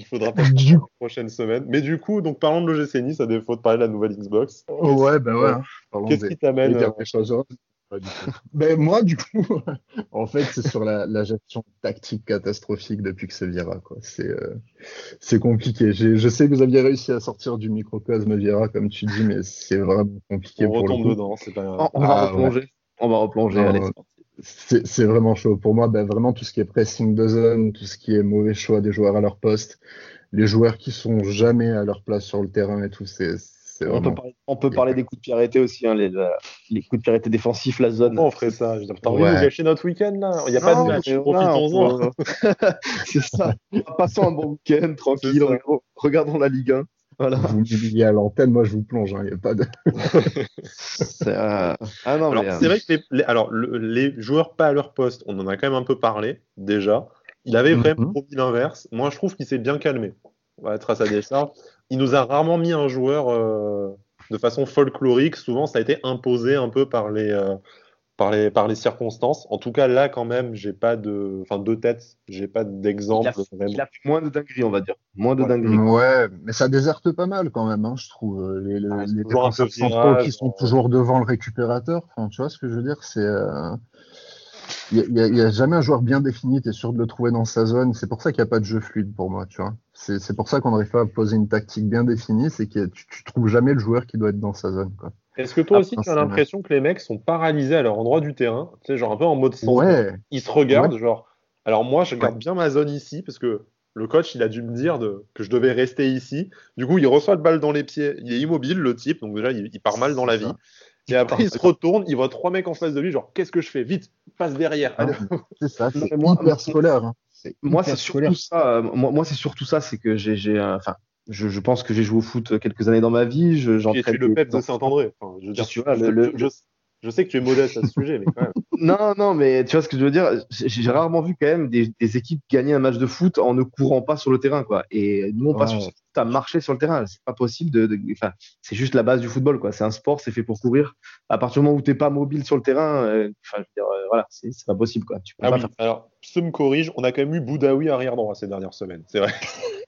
il faudra pas [laughs] Du la prochaine semaine. Mais du coup, donc parlons de l'OGC Nice, à défaut de parler de la nouvelle Xbox. Ouais, ben ouais. hein. Qu'est-ce qui t'amène des euh, quelque chose heureux. Pas du tout. Ben, moi, du coup, [laughs] en fait, c'est sur la, la gestion tactique catastrophique depuis que c'est. C'est, euh, c'est compliqué. Je sais que vous aviez réussi à sortir du microcosme Viera, comme tu dis, mais c'est vraiment compliqué on pour le retombe coup. dedans, c'est pas grave. On, on va Ah, replonger. On va replonger. C'est vraiment chaud. Pour moi, ben, vraiment, tout ce qui est pressing de zone, tout ce qui est mauvais choix des joueurs à leur poste, les joueurs qui sont jamais à leur place sur le terrain et tout, c'est c'est On peut, vraiment. parler, on peut parler des coups de pied arrêtés aussi, hein, les, les coups de pied arrêtés défensifs, la zone. Pourquoi on ferait ça Je veux dire, T'as envie de Ouais. nous gâcher notre week-end là Il n'y a pas de match, profitons-en. [laughs] c'est ça. Passons un bon week-end, tranquille. Regardons la Ligue 1. Voilà. Vous m'humiliez à l'antenne, moi je vous plonge. Il n'y a pas de. [laughs] C'est, euh, Ah non, Alors, mais. euh, c'est vrai que les, les- alors, le- les joueurs pas à leur poste, on en a quand même un peu parlé déjà. Il avait vraiment promis l'inverse. Moi, je trouve qu'il s'est bien calmé. On va être à sa décharge. Il nous a rarement mis un joueur euh, de façon folklorique. Souvent, ça a été imposé un peu par les, euh, par les, par les circonstances. En tout cas, là, quand même, j'ai pas de, enfin, deux têtes. J'ai pas d'exemple a, vraiment. il a fait moins de dingueries, on va dire. Moins de Ouais. dingueries. Ouais, mais ça déserte pas mal quand même, hein, je trouve. Les, les, Ah, les centraux qui sont euh. toujours devant le récupérateur. Enfin, tu vois ce que je veux dire C'est. euh, Il n'y a, jamais un joueur bien défini, tu es sûr de le trouver dans sa zone. C'est pour ça qu'il n'y a pas de jeu fluide pour moi, tu vois. C'est c'est pour ça qu'on n'arrive pas à poser une tactique bien définie, c'est que tu, tu trouves jamais le joueur qui doit être dans sa zone. Quoi. Est-ce que toi Ah, aussi, tu as l'impression que les mecs sont paralysés à leur endroit du terrain? Tu sais, genre un peu en mode sans Ouais, ils se regardent, genre. Alors moi, je garde bien ma zone ici parce que le coach, il a dû me dire de, que je devais rester ici. Du coup, il reçoit le balle dans les pieds. Il est immobile, le type. Donc déjà, il, il part mal dans la vie. Et après, il se retourne, il voit trois mecs en face de lui, genre, qu'est-ce que je fais? Vite, passe derrière. Ah, c'est ça, c'est hyper scolaire. Hein. Moi, c'est surtout ça. euh, Moi, moi c'est surtout ça, c'est que j'ai, j'ai, euh, enfin, je, je pense que j'ai joué au foot quelques années dans ma vie. Je, tu es le pep de Saint-André. Enfin, je, veux dire, suis, voilà, je- le- le- je- je sais que tu es modeste à ce sujet, mais quand même. [laughs] Non, non, mais tu vois ce que je veux dire. J'ai rarement vu quand même des, des équipes gagner un match de foot en ne courant pas sur le terrain, quoi. Et nous, on passe Ouais. sur à marcher sur le terrain. C'est pas possible de, c'est juste la base du football, quoi. C'est un sport, c'est fait pour courir. À partir du moment où t'es pas mobile sur le terrain, euh, je veux dire, euh, voilà, c'est pas possible, quoi. Tu peux Ah pas oui, faire- alors, ce me corrige, on a quand même eu Boudaoui arrière droit ces dernières semaines, c'est vrai.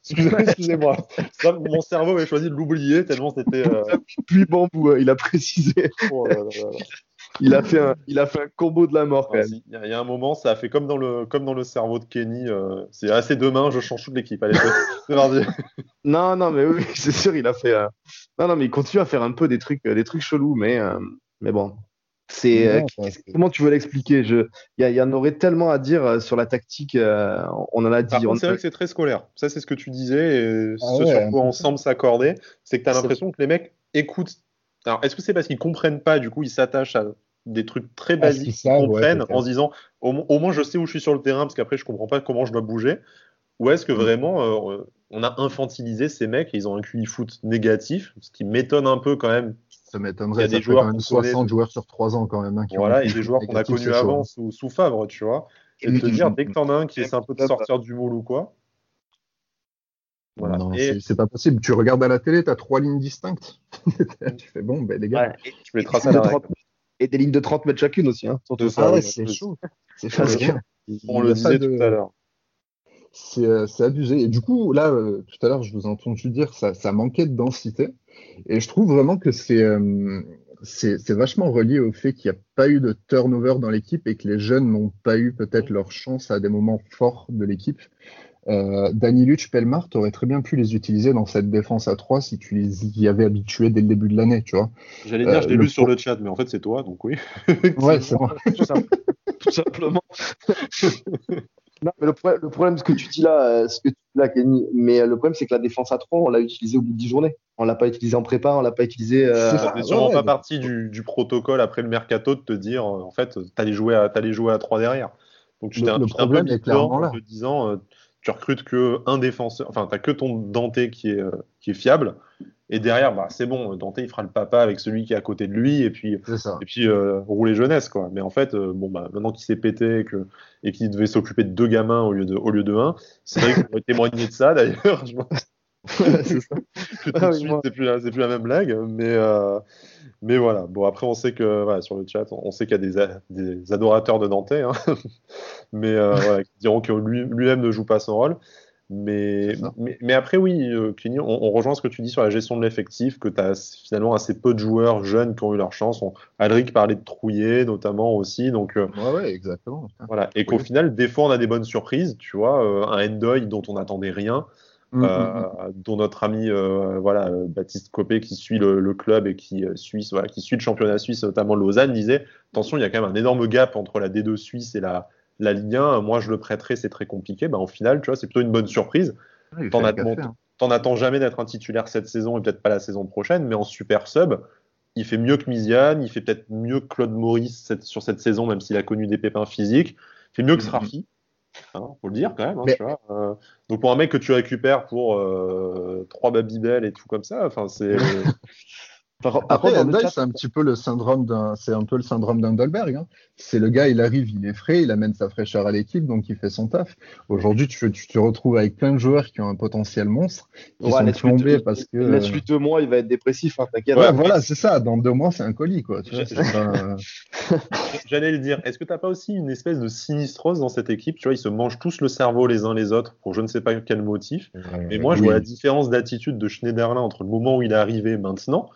Excusez- [laughs] Excusez-moi. Mon cerveau avait choisi de l'oublier tellement c'était. euh, [laughs] Puis bambou, hein, il a précisé. oh là là là là. Il a fait un, il a fait un combo de la mort, quand Ah, même. si, Il y, a- il y a un moment, ça a fait comme dans le, comme dans le cerveau de Kenny. euh, c'est assez demain, je change toute l'équipe. Allez, [laughs] c'est mardi. Non, non, mais oui, [laughs] c'est sûr, il a fait. euh, Non, non, mais il continue à faire un peu des trucs, euh, des trucs chelous, mais, euh, mais bon. C'est euh, comment tu veux l'expliquer? Je, il y, en aurait tellement à dire euh, sur la tactique. euh, on en a dit. On- c'est vrai que c'est très scolaire. Ça, c'est ce que tu disais. Et Ah ce ouais, sur quoi on semble s'accorder, c'est que tu as l'impression que les mecs écoutent. Alors, est-ce que c'est parce qu'ils comprennent pas, du coup, ils s'attachent à des trucs très Ah, basiques savent, ouais, en se disant au, mo- au moins je sais où je suis sur le terrain parce qu'après je comprends pas comment je dois bouger Ou est-ce Mm. que vraiment euh, on a infantilisé ces mecs et ils ont un QI foot négatif Ce qui m'étonne un peu quand même. Ça Il y m'étonnerait. a des joueurs quand même qu'on connaît. 60 joueurs sur 3 ans quand même. hein, qui ont Voilà, un et des joueurs qu'on a [laughs] connus avant sous, sous Favre, tu vois. Et de te dire, dès que t'en as un qui essaie un peu de sortir du moule ou quoi. Voilà. Non, Et c'est- pas possible. Tu regardes à la télé, tu as trois lignes distinctes. [laughs] tu fais bon, ben les gars. Ouais, je vais tracer la. 30 et des lignes de 30 mètres chacune aussi. Hein, surtout ça. Ah ouais, c'est chaud. [laughs] C'est Parce que- On le disait de- tout à l'heure. C'est euh, abusé. Et du coup, là, euh, tout à l'heure, je vous ai entendu dire ça, ça manquait de densité. Et je trouve vraiment que c'est euh, vachement relié au fait qu'il n'y a pas eu de turnover dans l'équipe et que les jeunes n'ont pas eu peut-être leur chance à des moments forts de l'équipe. Euh, Danny Luch, Pelmar, tu aurais très bien pu les utiliser dans cette défense à 3 si tu les y avais habitués dès le début de l'année, tu vois. J'allais dire, Euh, je l'ai le lu sur le chat, mais en fait, c'est toi, donc oui. [laughs] Ouais, c'est vrai. [laughs] tout, simple- tout simplement. [laughs] non, mais le, pro- le problème, ce que tu dis là, euh, ce que tu dis là, Kenny, mais euh, le problème, c'est que la défense à 3, on l'a utilisé au bout de 10 journées. On l'a pas utilisé en prépa, on l'a pas utilisé. euh, C'est Ça fait sûrement ouais, pas ouais. partie du, du protocole après le mercato de te dire, euh, en fait, t'allais jouer à, t'allais jouer à 3 derrière. Donc tu Le- t'es un, un peu problème mis dedans en là. te disant, euh, tu recrutes que un défenseur, enfin, t'as que ton Dante qui est, euh, qui est fiable, et derrière, bah, c'est bon, Dante, il fera le papa avec celui qui est à côté de lui, et puis, et puis euh, rouler jeunesse, quoi. Mais en fait, euh, bon, bah, maintenant qu'il s'est pété et que- et qu'il devait s'occuper de deux gamins au lieu de, au lieu de un, c'est vrai qu'on pourrait [laughs] témoigner de ça, d'ailleurs. C'est ça. tout Ah de oui, c'est plus, la- plus même blague. Mais, euh, mais voilà. Bon, après, on sait que voilà, sur le chat, on sait qu'il y a des, a- des adorateurs de Dante, hein. [laughs] mais euh, [laughs] voilà, qui diront que lui- lui-même ne joue pas son rôle. Mais, mais, mais après, oui, euh, Kenny, on, on rejoint ce que tu dis sur la gestion de l'effectif, que tu as finalement assez peu de joueurs jeunes qui ont eu leur chance. On, Alric parlait de Trouillet, notamment aussi. Donc, euh, Ouais, ouais, exactement. voilà. Et qu'au final, des fois, on a des bonnes surprises. Tu vois, euh, un Endoy dont on n'attendait rien. Mm, Euh, mm, dont notre ami euh, voilà euh, Baptiste Copé qui suit le, le club et qui euh, suit voilà, qui suit le championnat suisse notamment Lausanne disait attention il y a quand même un énorme gap entre la D2 suisse et la la Ligue 1 moi je le prêterai c'est très compliqué ben, au final tu vois c'est plutôt une bonne surprise mm. T'en bon, hein. t'en attends jamais d'être un titulaire cette saison et peut-être pas la saison prochaine mais en super sub il fait mieux que Miziane il fait peut-être mieux que Claude Maurice cette- sur cette saison même s'il a connu des pépins physiques il fait mieux que. Srafi Hein, faut le dire quand même. hein, Mais- tu vois, euh, donc pour un mec que tu récupères pour euh, trois Babybel et tout comme ça, enfin c'est [laughs] Par, par Après, c'est un petit peu le syndrome d'un, c'est un peu le syndrome d'Hundelberg. Hein. C'est le gars, il arrive, il est frais, il amène sa fraîcheur à l'équipe, donc il fait son taf. Aujourd'hui, tu, tu te retrouves avec plein de joueurs qui ont un potentiel monstre, qui Ouais, sont plombés parce que. Laisse-lui deux mois, il va être dépressif, hein, t'inquiète. Ouais, voilà, c'est ça. Dans deux mois, c'est un colis, quoi. [laughs] J'allais le dire. Est-ce que t'as pas aussi une espèce de sinistrose dans cette équipe Tu vois, ils se mangent tous le cerveau les uns les autres pour je ne sais pas quel motif. Mais moi, je Oui. vois la différence d'attitude de Schneiderlin entre le moment où il est arrivé et maintenant.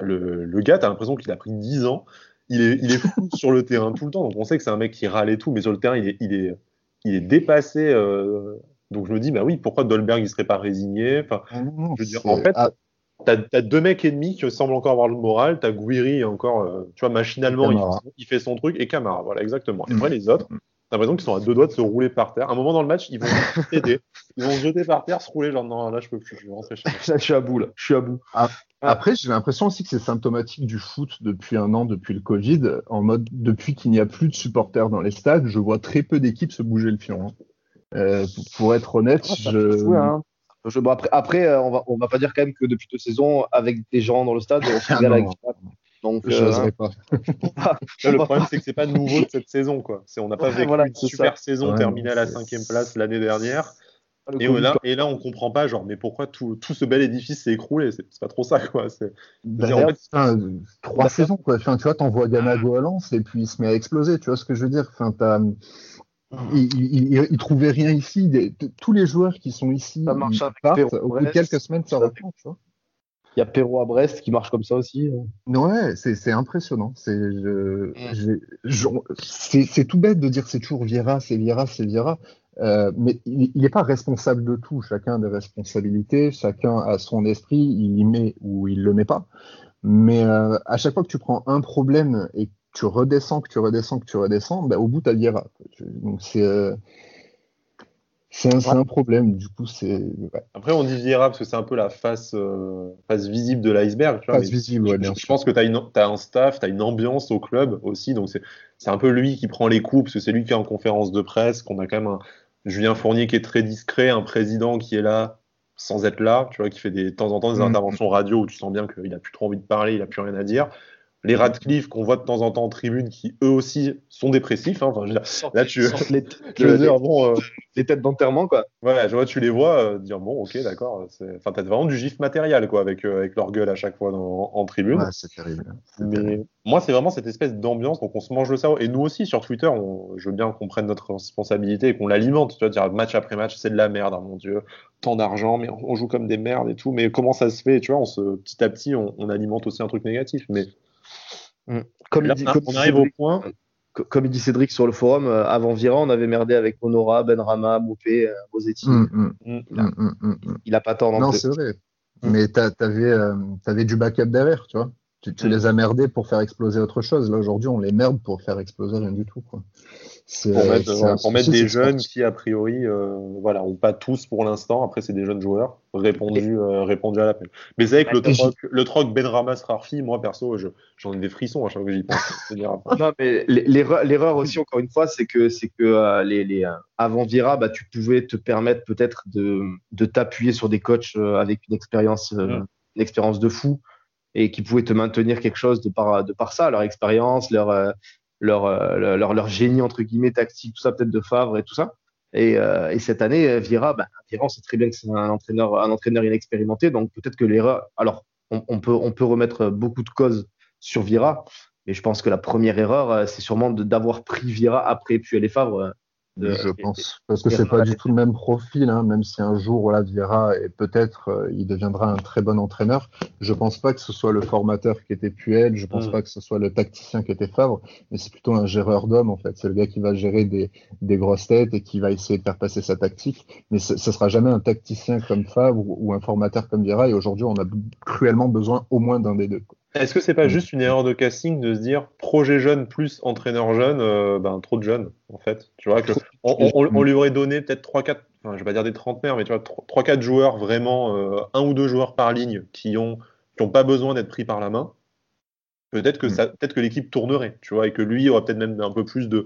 Le, le gars, t'as l'impression qu'il a pris 10 ans. Il est, il est fou [laughs] sur le terrain tout le temps. Donc on sait que c'est un mec qui râle et tout, mais sur le terrain, il est, il est, il est dépassé. euh, Donc je me dis, bah oui, pourquoi Dolberg il serait pas résigné? Enfin, Ah, non, non, je veux dire, c'est- en fait, ah, T'as as deux mecs ennemis qui semblent encore avoir le moral. T'as Guiri encore, euh, tu vois, machinalement, il fait, son, il fait son truc et Camara, voilà, exactement. Et Mm. après, les autres, l'impression qu'ils sont à deux doigts de se rouler par terre. À un moment dans le match, ils vont [laughs] aider. Ils vont se jeter par terre, se rouler, genre non, là je peux plus, je vais rentrer chez moi. [laughs] Là, je suis à bout, là. Je suis à bout. Après, j'ai l'impression aussi que c'est symptomatique du foot depuis un an, depuis le Covid, en mode depuis qu'il n'y a plus de supporters dans les stades, je vois très peu d'équipes se bouger le fion. hein. Euh, pour- pour être honnête, Ah, je... fou, hein. Je- bon, après, après euh, on, va, on va pas dire quand même que depuis deux saisons, avec des gens dans le stade, [laughs] on se Ah, non. avec ça. Donc, euh, hein, pas. Là, [laughs] le problème, c'est que c'est pas nouveau de cette saison, quoi. C'est, on n'a pas Ouais, vécu voilà, une super saison Ouais, terminée à la cinquième place l'année dernière. Et là, et là, on comprend pas, genre, mais pourquoi tout, tout ce bel édifice s'est écroulé? C'est pas trop ça, quoi. C'est- Bah, en fait, enfin, trois saisons, quoi. Enfin, tu vois, t'envoies Ganago à Lens et puis il se met à exploser. Tu vois ce que je veux dire? Enfin, t'as- il, il, il- il trouvait rien ici. Des- tous les joueurs qui sont ici Ça marche ils avec partent. Au bout de quelques semaines, ça reprend. Tu vois Il y a Perrault à Brest qui marche comme ça aussi. hein. Ouais, c'est c'est impressionnant. C'est je- Mm. j'ai- je- c'est c'est tout bête de dire c'est toujours Vieira, c'est Vieira, c'est Vieira. Euh, mais il n'est pas responsable de tout. Chacun a des responsabilités, chacun a son esprit, il y met ou il le met pas. Mais euh, à chaque fois que tu prends un problème et que tu redescends, que tu redescends, que tu redescends, bah, au bout, tu as. Tu- Donc c'est euh, c'est un, problème. Du coup, c'est ouais, Après, on dit Vieira parce que c'est un peu la face, face visible de l'iceberg. mais visible, ouais, je, bien je sûr. pense que tu as, un staff, tu as une ambiance au club aussi. Donc, c'est c'est un peu lui qui prend les coups parce que c'est lui qui est en conférence de presse, qu'on a quand même un Julien Fournier qui est très discret, un président qui est là sans être là, tu vois, qui fait des, de temps en temps des Mhm. interventions radio où tu sens bien qu'il a plus trop envie de parler, il a plus rien à dire. Les Radcliffe qu'on voit de temps en temps en tribune qui eux aussi sont dépressifs. hein. Enfin, je veux dire, Là, tu- [laughs] les, je veux dire, bon, euh, les têtes d'enterrement, quoi. voilà, je vois, tu les vois euh, dire bon, ok, d'accord. c'est- Enfin, t'as vraiment du gif matériel, quoi, avec, euh, avec leur gueule à chaque fois dans- en tribune. Ouais, c'est terrible. c'est terrible. Mais moi, c'est vraiment cette espèce d'ambiance, donc on se mange le cerveau. Et nous aussi, sur Twitter, on- je veux bien qu'on prenne notre responsabilité et qu'on l'alimente. Tu vois, dire match après match, c'est de la merde, hein, mon Dieu. Tant d'argent, mais on joue comme des merdes et tout. Mais comment ça se fait Tu vois, on se, petit à petit, on, on alimente aussi un truc négatif. Mais Comme, là, il dit, on, comme au Cédric, point. co- comme il dit Cédric sur le forum, euh, avant Vira, on avait merdé avec Honora, Benrama, Moupé, euh, Bosetti. Hum, hum, Mm. hum, hum, hum, hum. Il a pas tort non, c'est vrai. Mm. Mais t'a- t'avais euh, t'avais du backup derrière, tu vois. Tu, tu Mm. les as merdés pour faire exploser autre chose. Là, aujourd'hui, on les merde pour faire exploser rien du tout, quoi. C'est, Pour mettre, pour mettre des jeunes qui, a priori, euh, voilà, ont pas tous pour l'instant. Après, c'est des jeunes joueurs répondus, euh, répondus à l'appel. Mais c'est vrai que le troc, le troc Ben Ramas Rarfi, moi perso, je- j'en ai des frissons à chaque fois que j'y pense. Non, mais l'erreur, l'erreur aussi, encore une fois, c'est que, c'est que euh, les, les, euh, avant Vira, bah, tu pouvais te permettre peut-être de, de t'appuyer sur des coachs euh, avec une expérience, une expérience de fou et qui pouvaient te maintenir quelque chose de par, de par ça, leur expérience, leur, euh, leur, euh, leur, leur génie, entre guillemets, tactique, tout ça, peut-être de Favre et tout ça. Et, euh, et cette année, Vira, bah, Vira, on sait très bien que c'est un entraîneur, un entraîneur inexpérimenté, donc peut-être que l'erreur. Alors, on, peut, on peut remettre beaucoup de causes sur Vira, mais je pense que la première erreur, euh, c'est sûrement d'avoir pris Vira après Puel et Favre. De- Je et- pense. Parce que c'est pas du tout le même profil, hein, même si un jour, voilà, Vieira, et peut-être euh, il deviendra un très bon entraîneur. Je pense pas que ce soit le formateur qui était Puel, je pense Mm. pas que ce soit le tacticien qui était Favre, mais c'est plutôt un géreur d'hommes, en fait. C'est le gars qui va gérer des, des grosses têtes et qui va essayer de faire passer sa tactique. Mais ce, ce sera jamais un tacticien comme Favre ou, ou un formateur comme Vieira. Et aujourd'hui, on a cruellement besoin au moins d'un des deux. quoi. Est-ce que c'est pas Mm. juste une erreur de casting de se dire projet jeune plus entraîneur jeune, euh, ben, trop de jeunes, en fait Tu vois, que [laughs] on, on- on- on lui aurait donné peut-être 3-4, enfin, je vais pas dire des trentenaires, mais tu vois, 3-4 joueurs vraiment, euh, un ou deux joueurs par ligne qui ont, qui ont pas besoin d'être pris par la main. Peut-être que, Mm. ça, peut-être que l'équipe tournerait, tu vois, et que lui aurait peut-être même un peu plus de,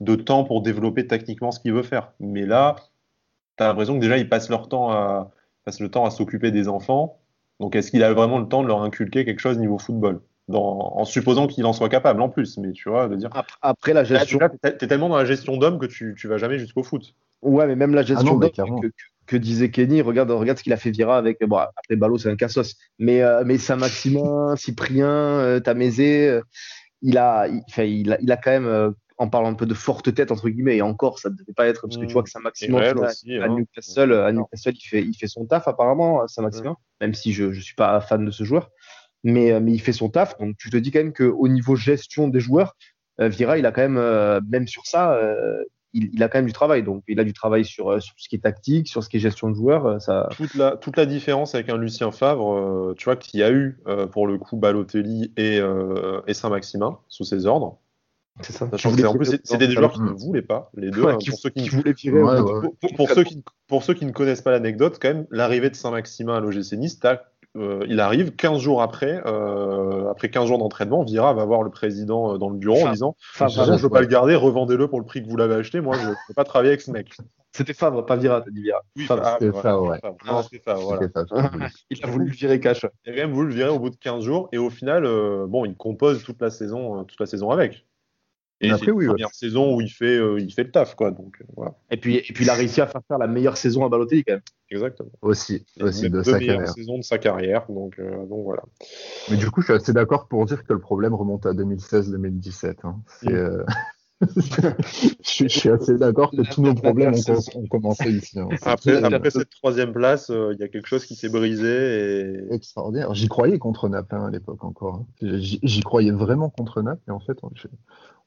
de temps pour développer techniquement ce qu'il veut faire. Mais là, tu as l'impression que déjà, ils passent leur temps à, passent le temps à s'occuper des enfants. Donc, est-ce qu'il a vraiment le temps de leur inculquer quelque chose niveau football? Dans- En supposant qu'il en soit capable en plus, mais tu vois, de dire. Après, après la gestion, tu es tellement dans la gestion d'homme que tu, tu vas jamais jusqu'au foot. ouais, mais même la gestion Ah non, que, que- que disait Kenny, regarde, regarde ce qu'il a fait Vira avec. Bon, après Ballot, c'est un cassos, mais euh, mais Saint-Maximin, Cyprien, euh, Tamézé, euh, il a, il a, il a quand même. En parlant un peu de forte tête entre guillemets et encore ça ne devait pas être parce que Mm. tu vois que tu vois, aussi, à hein. Newcastle, à Newcastle, il fait, il fait son taf apparemment, Saint-Maximin, même si je ne suis pas fan de ce joueur. Mais, euh, mais il fait son taf. Donc tu te dis quand même qu'au niveau gestion des joueurs, euh, Vira, il a quand même, euh, même sur ça, euh, il, il a quand même du travail. Donc il a du travail sur, sur ce qui est tactique, sur ce qui est gestion de joueurs. Ça... Toute la, toute la différence avec un Lucien Favre, tu vois, qu'il y a eu pour le coup Balotelli et, et Saint-Maximin sous ses ordres. C'est ça. Sachant que en plus, c'était des joueurs qui ne voulaient pas, les deux. Ouais, hein, qui- pour, ceux qui, qui voulait virer. Ouais, ouais. ouais. pour, pour- pour ceux qui, pour ceux qui ne connaissent pas l'anecdote, quand même, l'arrivée de Saint-Maximin à l'OGC Nice, euh, il arrive 15 jours après, euh, après 15 jours d'entraînement, Vira va voir le président euh, dans le bureau en Favre. disant Favre, De toute façon, je veux ouais. pas le garder, revendez-le pour le prix que vous l'avez acheté. Moi, je ne peux pas travailler avec ce mec. C'était Favre, pas Vira, t'as dit Vira. Oui, Favre. C'était Favre, ouais. Favre. Non, c'était Favre, voilà. C'était ça. [laughs] Il a voulu le virer cash. Il a quand même voulu le virer au bout de 15 jours et au final, euh, bon, il compose toute la saison, euh, toute la saison avec. Et Mais après, c'est oui, la ouais. première saison où il fait, euh, il fait le taf, quoi. Donc euh, voilà, Et puis, et puis il a réussi à faire faire la meilleure saison à Balotelli quand même. exactement. Aussi, aussi de sa carrière. saisons de sa carrière, donc, euh, donc voilà. Mais du coup, je suis assez d'accord pour dire que le problème remonte à 2016-2017. hein. C'est, Mm. Je, suis- je suis assez d'accord que tous nos problèmes ont, com- ont commencé ici. hein. Après, cette troisième place, euh, il y a quelque chose qui s'est brisé et extraordinaire. J'y croyais contre Naples hein, à l'époque encore. hein. J'y croyais vraiment contre Naples et en fait, on, j'ai-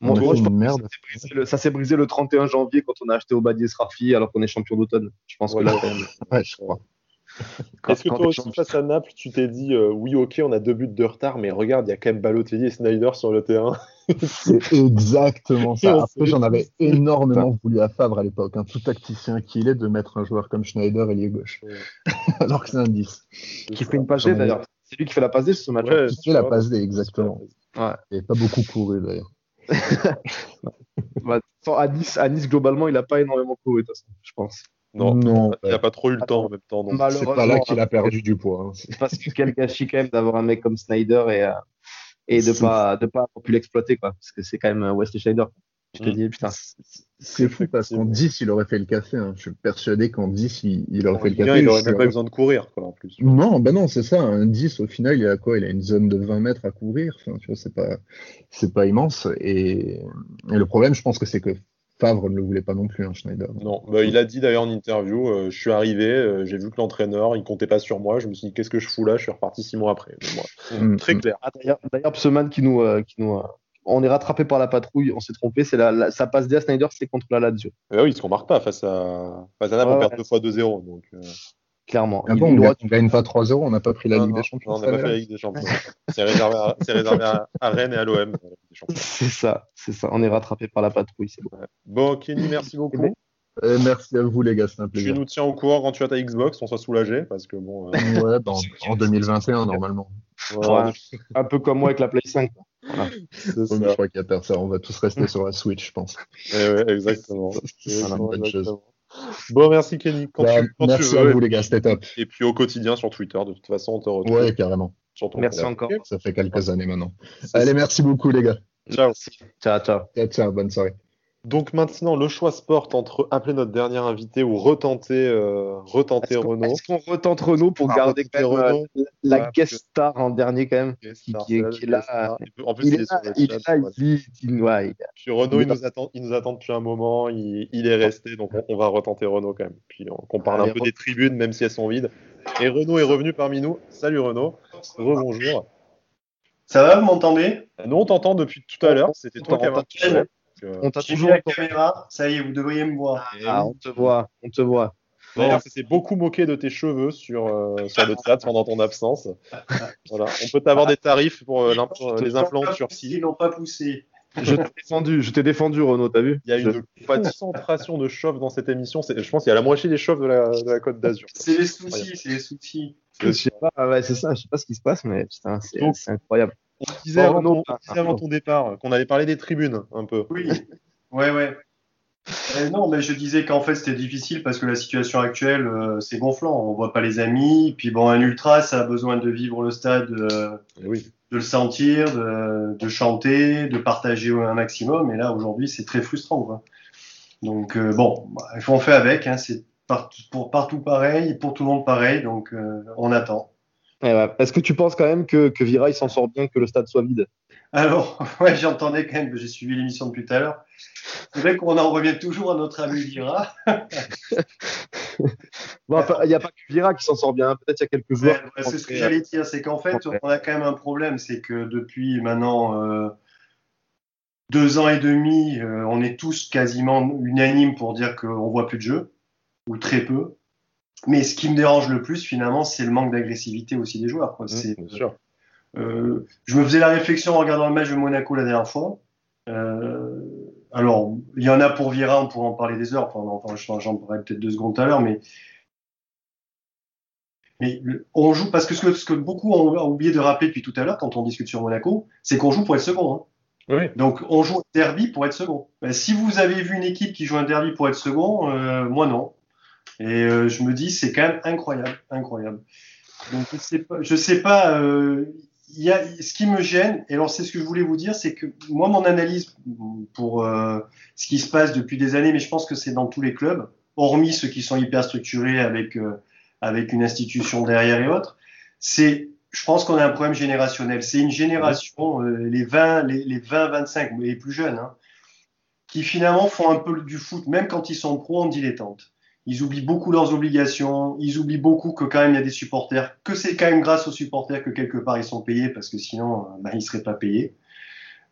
on Moi, a moi, fait je pense une que merde. ça s'est brisé le- Ça s'est brisé le 31 janvier quand on a acheté Obadiah Srafi alors qu'on est champion d'automne. Je pense Voilà. que là, quand même. Ouais, je crois. Est-ce que Quand toi aussi, face à Naples, tu t'es dit euh, oui, ok, on a deux buts de retard, mais regarde, il y a quand même Balotelli et Snyder sur le terrain. [laughs] C'est exactement ça. Après, j'en avais [laughs] énormément voulu à Favre à l'époque. Un tout tacticien qu'il est de mettre un joueur comme Schneider ailier gauche. Ouais. [laughs] Alors que c'est un 10. Qui fait une passe d'ailleurs. C'est lui qui fait la passe D sur ce match. Ouais, Qui fait la passe D, exactement. Ouais. Il n'a pas beaucoup couru d'ailleurs. Bah, à, nice, à Nice, globalement, il n'a pas énormément couru, de toute façon, je pense. Non, non il n'a pas trop eu le temps en même temps. donc. c'est pas là qu'il a perdu du poids. hein. C'est- Parce que quel gâchis quand même d'avoir un mec comme Snyder et, euh, et de C'est pas de pas avoir pu l'exploiter quoi. Parce que c'est quand même euh, Wesley Schneider. Je te Mm. dis putain. C'est fou parce qu'en 10, il aurait fait le café. hein. Je suis persuadé qu'en 10, il, il aurait En fait le café. il Je aurait suis- même pas besoin de courir, quoi, en plus. Non, bah non, c'est ça. Un 10, au final, il a quoi? Il a une zone de 20 mètres à couvrir. Enfin, tu vois, c'est pas, c'est pas immense. Et, et le problème, je pense que c'est que Favre ne le voulait pas non plus, hein, Schneider. Non, bah, il a dit d'ailleurs en interview, euh, je suis arrivé, euh, j'ai vu que l'entraîneur, il comptait pas sur moi, je me suis dit qu'est-ce que je fous là, je suis reparti six mois après. Moi, Mm, très mm. clair. Ah, d'ailleurs, Pseman qui nous euh, qui nous euh, on est rattrapé par la patrouille, on s'est trompé, c'est la, la- ça passe D à Snyder, c'est contre la Lazio, Bah oui, parce qu'on marque pas face à face à Naples, Ouais, on perd ouais. deux fois 2-0. Donc, euh, clairement. Ah bon, il on, aura- gagne, on gagne pas 3-0, on n'a pas pris la non, Ligue des Champions. non, on n'a pas fait la Ligue des Champions. [laughs] c'est réservé, à, c'est réservé à, à Rennes et à l'OM. C'est ça, c'est ça. On est rattrapé par la patrouille, c'est bon. Bon, Kenny, merci beaucoup. Euh, merci à vous, les gars, c'est un Tu plaisir. nous tiens au courant quand tu as ta Xbox, on soit soulagé, parce que bon. euh, Ouais, bah, en, en [laughs] 2021, normalement. voilà. Un peu comme moi avec la Play 5. quoi. c'est Ouais, ça. mais je crois qu'il y a personne. On va tous rester sur la Switch, je pense. Eh ouais, exactement. [laughs] Voilà, bonne chose. Bon, merci Kenny. Quand Bah, tu, quand merci tu à vous, les gars, c'était top. Et puis au quotidien sur Twitter, de toute façon, on te retrouve Ouais, carrément. sur ton Merci encore. Ça fait quelques années maintenant. Allez, ça. merci beaucoup, les gars. Ciao. Ciao, ciao. Ciao, ciao, bonne soirée. Donc maintenant, le choix se porte entre appeler notre dernier invité ou retenter, euh, retenter Renault. est-ce qu'on retente Renault pour Ah, garder quand même, Renault. euh, la Ouais, guest star en dernier quand même qui- qui est- c'est qui est la là, Star. En plus, il il est là, il est là, il dit, il- ouais, Puis Renault, il nous, attend, il nous attend depuis un moment, il, il est resté, donc on, on va retenter Renault quand même. Puis on, qu'on parle un peu des tribunes, même si elles sont vides. Et Renault est revenu parmi nous. Salut Renault. Rebonjour. Ça va, vous m'entendez? Nous, on t'entend depuis tout à l'heure. C'était toi qui avais euh, on t'a toujours la entendu. caméra, ça y est, vous devriez me voir. Ah, on te voit, on te voit. D'ailleurs, ça s'est beaucoup moqué de tes cheveux sur, euh, sur le chat pendant ton absence. Voilà. On peut t'avoir des tarifs pour euh, les implants Ils turcis. n'ont pas poussé. Je t'ai défendu, je t'ai défendu, Renaud, t'as vu? Il y a Je- une concentration de chauves dans cette émission. Je pense qu'il y a la moitié des chauves de la, de la Côte d'Azur. C'est les soucis, c'est les soucis. Je sais pas, ouais, c'est ça, je sais pas ce qui se passe, mais c'est incroyable. On disait avant, ton, on disait avant ton départ qu'on allait parler des tribunes un peu. Oui, ouais, ouais. Euh, non, mais je disais qu'en fait c'était difficile parce que la situation actuelle euh, c'est gonflant. On voit pas les amis. Puis bon, un ultra ça a besoin de vivre le stade, euh, oui. de le sentir, de, de chanter, de partager un maximum. Et là aujourd'hui c'est très frustrant. Quoi. Donc euh, bon, bah, il faut en faire avec. Hein, c'est partout, pour partout pareil, pour tout le monde pareil. Donc euh, on attend. Ouais, ouais. Est-ce que tu penses quand même que, que Vira il s'en sort bien, que le stade soit vide? Alors, [laughs] ouais, j'entendais quand même, j'ai suivi l'émission depuis tout à l'heure. C'est vrai qu'on en revient toujours à notre ami Vira. [laughs] Bon, Il n'y a pas que Vira qui s'en sort bien, peut-être il y a quelques joueurs. Ouais, c'est ce que j'allais dire, c'est qu'en fait, on a quand même un problème, c'est que depuis maintenant euh, deux ans et demi, euh, on est tous quasiment unanimes pour dire qu'on voit plus de jeu, ou très peu. Mais ce qui me dérange le plus, finalement, c'est le manque d'agressivité aussi des joueurs. quoi. Bien sûr. euh, je me faisais la réflexion en regardant le match de Monaco la dernière fois. alors, il y en a pour Vira, on pourra en parler des heures. Enfin, j'en parlerai peut-être deux secondes tout à l'heure, mais mais on joue parce que ce, que ce que, beaucoup ont oublié de rappeler depuis tout à l'heure quand on discute sur Monaco, c'est qu'on joue pour être second. Hein. Oui. Donc on joue un derby pour être second. Ben, si vous avez vu une équipe qui joue un derby pour être second, euh, moi non. Et euh, je me dis c'est quand même incroyable, incroyable. Donc je sais pas, je sais pas. Euh, y a, ce qui me gêne, et alors c'est ce que je voulais vous dire, c'est que moi mon analyse pour euh, ce qui se passe depuis des années, mais je pense que c'est dans tous les clubs, hormis ceux qui sont hyper structurés avec euh, avec une institution derrière et autres, c'est, je pense qu'on a un problème générationnel. C'est une génération, euh, les 20, les, les 20, 25, les plus jeunes, hein, qui finalement font un peu du foot, même quand ils sont pro en dilettante. Ils oublient beaucoup leurs obligations, ils oublient beaucoup que quand même il y a des supporters, que c'est quand même grâce aux supporters que quelque part ils sont payés, parce que sinon ben, ils seraient pas payés.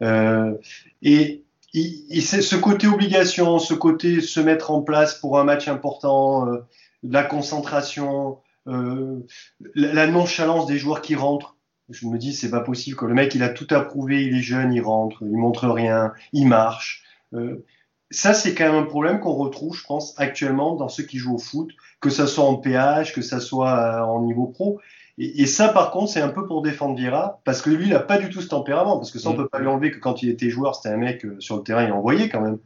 Euh, et, ce côté obligation, ce côté se mettre en place pour un match important, euh, la concentration, euh, la, nonchalance des joueurs qui rentrent. Je me dis, c'est pas possible que le mec, il a tout approuvé, il est jeune, il rentre, il montre rien, il marche. Euh, ça, c'est quand même un problème qu'on retrouve, je pense, actuellement dans ceux qui jouent au foot, que ça soit en PH, que ça soit euh, en niveau pro. Et, ça, par contre, c'est un peu pour défendre Vira, parce que lui, il n'a pas du tout ce tempérament, parce que ça, on mm. peut pas lui enlever que quand il était joueur, c'était un mec euh, sur le terrain, il envoyait quand même.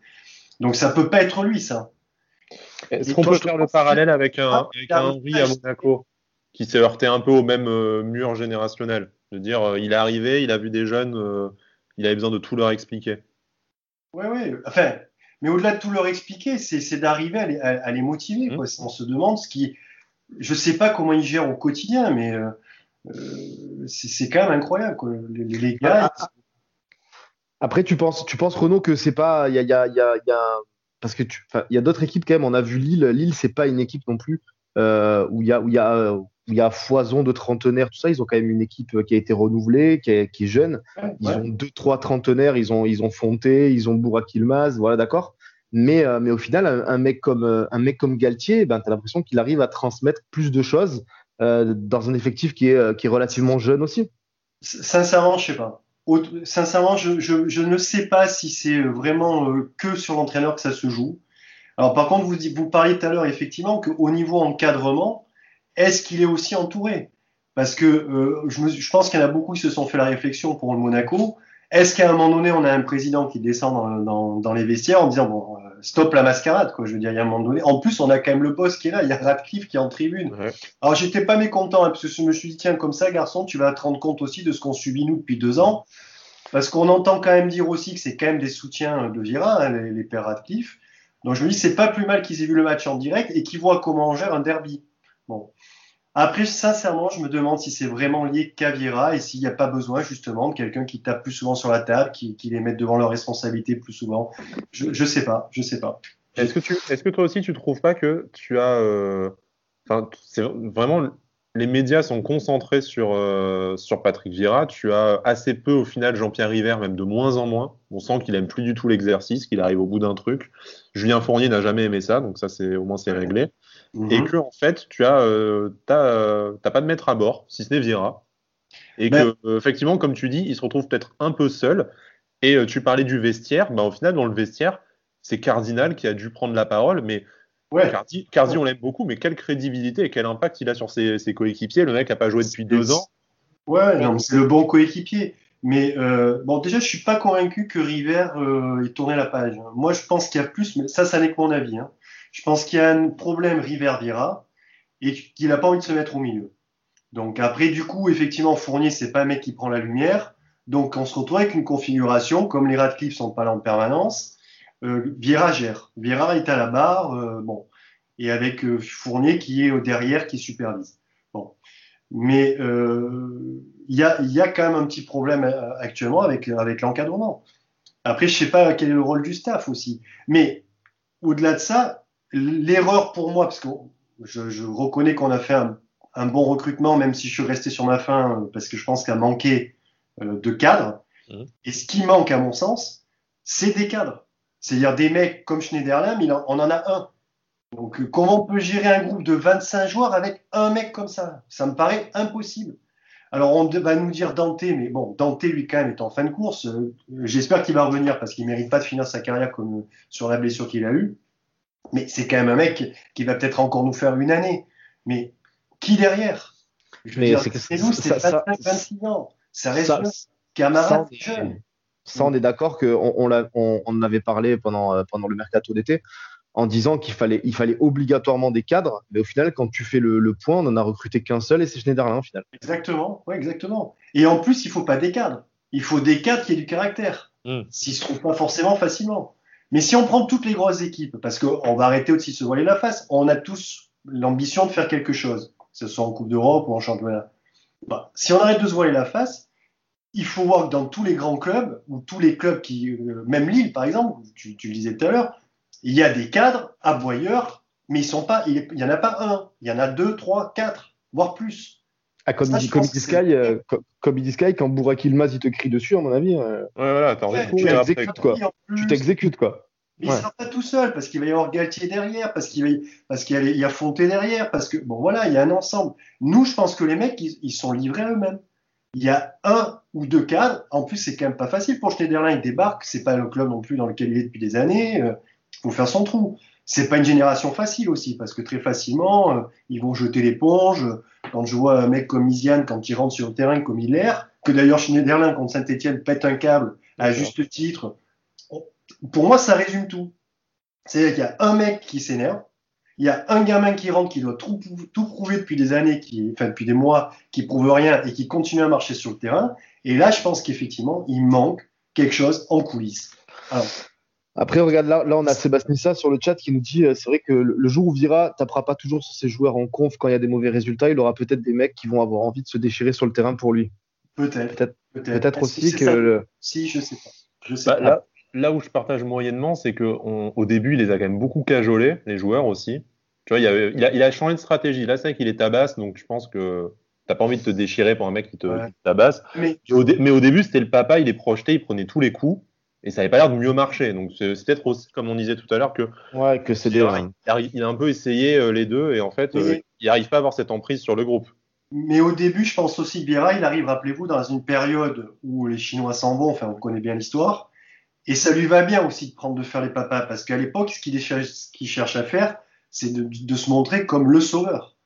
Donc ça peut pas être lui, ça. Est-ce qu'on peut faire le parallèle avec un, ah, avec un Henry à Monaco qui s'est heurté un peu au même euh, mur générationnel? De dire, euh, il est arrivé, il a vu des jeunes, euh, il avait besoin de tout leur expliquer. Oui, oui. Enfin, mais au-delà de tout leur expliquer, c'est d'arriver à, les motiver. Mmh. On se demande ce qui. Je ne sais pas comment ils gèrent au quotidien, mais c'est quand même incroyable. Les, gars. Après, tu penses, tu penses Renaud, que c'est pas. Il y a, y, a, y, a, y a parce que il y a d'autres équipes quand même. On a vu Lille. Lille, c'est pas une équipe non plus euh, où il y a où il y a où il y a foison de trentenaires, tout ça. Ils ont quand même une équipe qui a été renouvelée, qui est, qui est jeune. Ils ont deux, trois trentenaires. Ils ont ils ont Fonté, ils ont Bourak Ilmaz, voilà, d'accord. Mais euh, mais au final, un, mec comme euh, un mec comme Galtier, ben t'as l'impression qu'il arrive à transmettre plus de choses euh, dans un effectif qui est qui est relativement jeune aussi. Sincèrement, je sais pas sincèrement, je, je, je, ne sais pas si c'est vraiment euh, que sur l'entraîneur que ça se joue. Alors par contre, vous, vous parliez tout à l'heure effectivement qu'au niveau encadrement, est-ce qu'il est aussi entouré? Parce que euh, je, me, je, pense qu'il y en a beaucoup qui se sont fait la réflexion pour le Monaco. Est-ce qu'à un moment donné, on a un président qui descend dans, dans, dans les vestiaires en disant bon, euh, stop la mascarade, quoi. Je veux dire, il y a un moment donné. En plus, on a quand même le boss qui est là. Il y a Radcliffe qui est en tribune. Ouais. Alors, j'étais pas mécontent hein, parce que je me suis dit tiens, comme ça, garçon, tu vas te rendre compte aussi de ce qu'on subit nous depuis deux ans, parce qu'on entend quand même dire aussi que c'est quand même des soutiens de Vira, hein, les, les, pères Radcliffe. Donc, je me dis c'est pas plus mal qu'ils aient vu le match en direct et qu'ils voient comment on gère un derby. Bon. Après, sincèrement, je me demande si c'est vraiment lié qu'à Vieira et s'il n'y a pas besoin justement de quelqu'un qui tape plus souvent sur la table, qui, les mette devant leurs responsabilités plus souvent. Je, je sais pas, je sais pas. Est-ce que, toi aussi tu trouves pas que tu as, euh, enfin, c'est vraiment les médias sont concentrés sur, euh, sur Patrick Vieira. Tu as assez peu au final Jean-Pierre River, même de moins en moins. On sent qu'il aime plus du tout l'exercice, qu'il arrive au bout d'un truc. Julien Fournier n'a jamais aimé ça, donc ça c'est au moins c'est réglé. Mhm. Et que en fait tu as, euh, euh, pas de maître à bord, si ce n'est Vieira. Et ben que effectivement, comme tu dis, il se retrouve peut-être un peu seul. Et tu parlais du vestiaire. Ben, au final, dans le vestiaire, c'est Cardinal qui a dû prendre la parole, mais Ouais. Cardi, Cardi on l'aime beaucoup, mais quelle crédibilité et quel impact il a sur ses, ses coéquipiers. Le mec n'a pas joué depuis deux ans. Ouais, c'est le bon coéquipier. Mais euh, bon, déjà, je suis pas convaincu que River euh, ait tourné la page. Moi, je pense qu'il y a plus, mais ça, ça n'est que mon avis. Hein. Je pense qu'il y a un problème River-Vira et qu'il n'a pas envie de se mettre au milieu. Donc après, du coup, effectivement, Fournier, c'est pas un mec qui prend la lumière. Donc on se retrouve avec une configuration, comme les Radcliffe sont pas là en permanence, euh, Vieira gère. Vieira est à la barre, euh, bon, et avec euh, Fournier qui est au derrière, qui supervise. Bon, mais il y a, y, a, quand même un petit problème actuellement avec, avec l'encadrement. Après, je sais pas quel est le rôle du staff aussi, mais au-delà de ça, l'erreur pour moi, parce que je, je reconnais qu'on a fait un, un, bon recrutement, même si je suis resté sur ma fin, parce que je pense qu'il a manqué de cadres. Mmh. Et ce qui manque, à mon sens, c'est des cadres. C'est-à-dire des mecs comme Schneiderlin, mais on en a un. Donc comment on peut gérer un groupe de 25 joueurs avec un mec comme ça? Ça me paraît impossible. Alors on va nous dire Dante, mais bon, Dante lui quand même est en fin de course. Euh, J'espère qu'il va revenir parce qu'il mérite pas de finir sa carrière comme sur la blessure qu'il a eue. Mais c'est quand même un mec qui va peut-être encore nous faire une année. Mais qui derrière? Je veux dire, c'est nous, c'est 26 ans. Ça reste camarade jeune. Ça, on est d'accord qu'on on, on, on, en avait parlé pendant, euh, pendant le mercato d'été en disant qu'il fallait, il fallait obligatoirement des cadres. Mais au final, quand tu fais le, point, on n'en a recruté qu'un seul et c'est Schneiderlin au final. Exactement, ouais, exactement. Et en plus, il faut pas des cadres. Il faut des cadres qui aient du caractère. Mm. S'ils se trouvent pas forcément facilement. Mais si on prend toutes les grosses équipes, parce qu'on va arrêter aussi de se voiler la face, on a tous l'ambition de faire quelque chose, que ce soit en Coupe d'Europe ou en championnat. Bah, si on arrête de se voiler la face, il faut voir que dans tous les grands clubs, ou tous les clubs qui, euh, même Lille par exemple, tu, tu le disais tout à l'heure, il y a des cadres aboyeurs, mais ils sont pas, il n'y en a pas un, il y en a deux, trois, quatre, voire plus. Ah, comme, dit, comme, Sky, euh, comme, Sky, quand Burak Ilmaz il te crie dessus, à mon avis, euh, ouais, voilà, attends, tu t'exécutes quoi. Tu t'exécutes quoi. Mais il sera pas tout seul parce qu'il va y avoir Galtier derrière, parce qu'il y, parce qu'il y, a Fonté derrière, parce que bon voilà, il y a un ensemble. Nous, je pense que les mecs, ils, sont livrés à eux-mêmes. Il y a un ou deux cadres. En plus, c'est quand même pas facile pour Schneiderlin. Il débarque. C'est pas le club non plus dans lequel il est depuis des années. Euh, faut faire son trou. C'est pas une génération facile aussi, parce que très facilement, euh, ils vont jeter l'éponge. Quand je vois un mec comme Isiane, quand il rentre sur le terrain comme il l'air, que d'ailleurs Schneiderlin contre Saint-Etienne pète un câble à juste titre, pour moi, ça résume tout. C'est-à-dire qu'il y a un mec qui s'énerve, il y a un gamin qui rentre qui doit tout, tout, prouver depuis des années, qui, enfin depuis des mois, qui prouve rien et qui continue à marcher sur le terrain. Et là, je pense qu'effectivement, il manque quelque chose en coulisses. Alors, après, regarde, là, là on a Sébastien Nissa sur le chat qui nous dit euh, c'est vrai que le jour où Vira tapera pas toujours sur ses joueurs en conf quand il y a des mauvais résultats, il aura peut-être des mecs qui vont avoir envie de se déchirer sur le terrain pour lui. Peut-être. Peut-être aussi que. Si, je sais pas. Je sais bah, Là, là, où je partage moyennement, c'est qu'au début, il les a quand même beaucoup cajolés, les joueurs aussi. Tu vois, il, a, il, a, changé de stratégie. Là, c'est vrai qu'il est tabasse, donc je pense que t'as pas envie de te déchirer pour un mec qui te, tabasse. Mais... mais au début, c'était le papa, il est projeté, il prenait tous les coups et ça n'avait pas l'air de mieux marcher. Donc c'est peut-être aussi, comme on disait tout à l'heure, que, ouais, que c'est il, il, a un peu essayé euh, les deux et en fait, euh, il n'arrive pas à avoir cette emprise sur le groupe. Mais au début, je pense aussi que Biera, il arrive, rappelez-vous, dans une période où les Chinois s'en vont, enfin, on connaît bien l'histoire, et ça lui va bien aussi de prendre de faire les papas, parce qu'à l'époque, ce qu'il cherche, à faire, c'est de, de, se montrer comme le sauveur.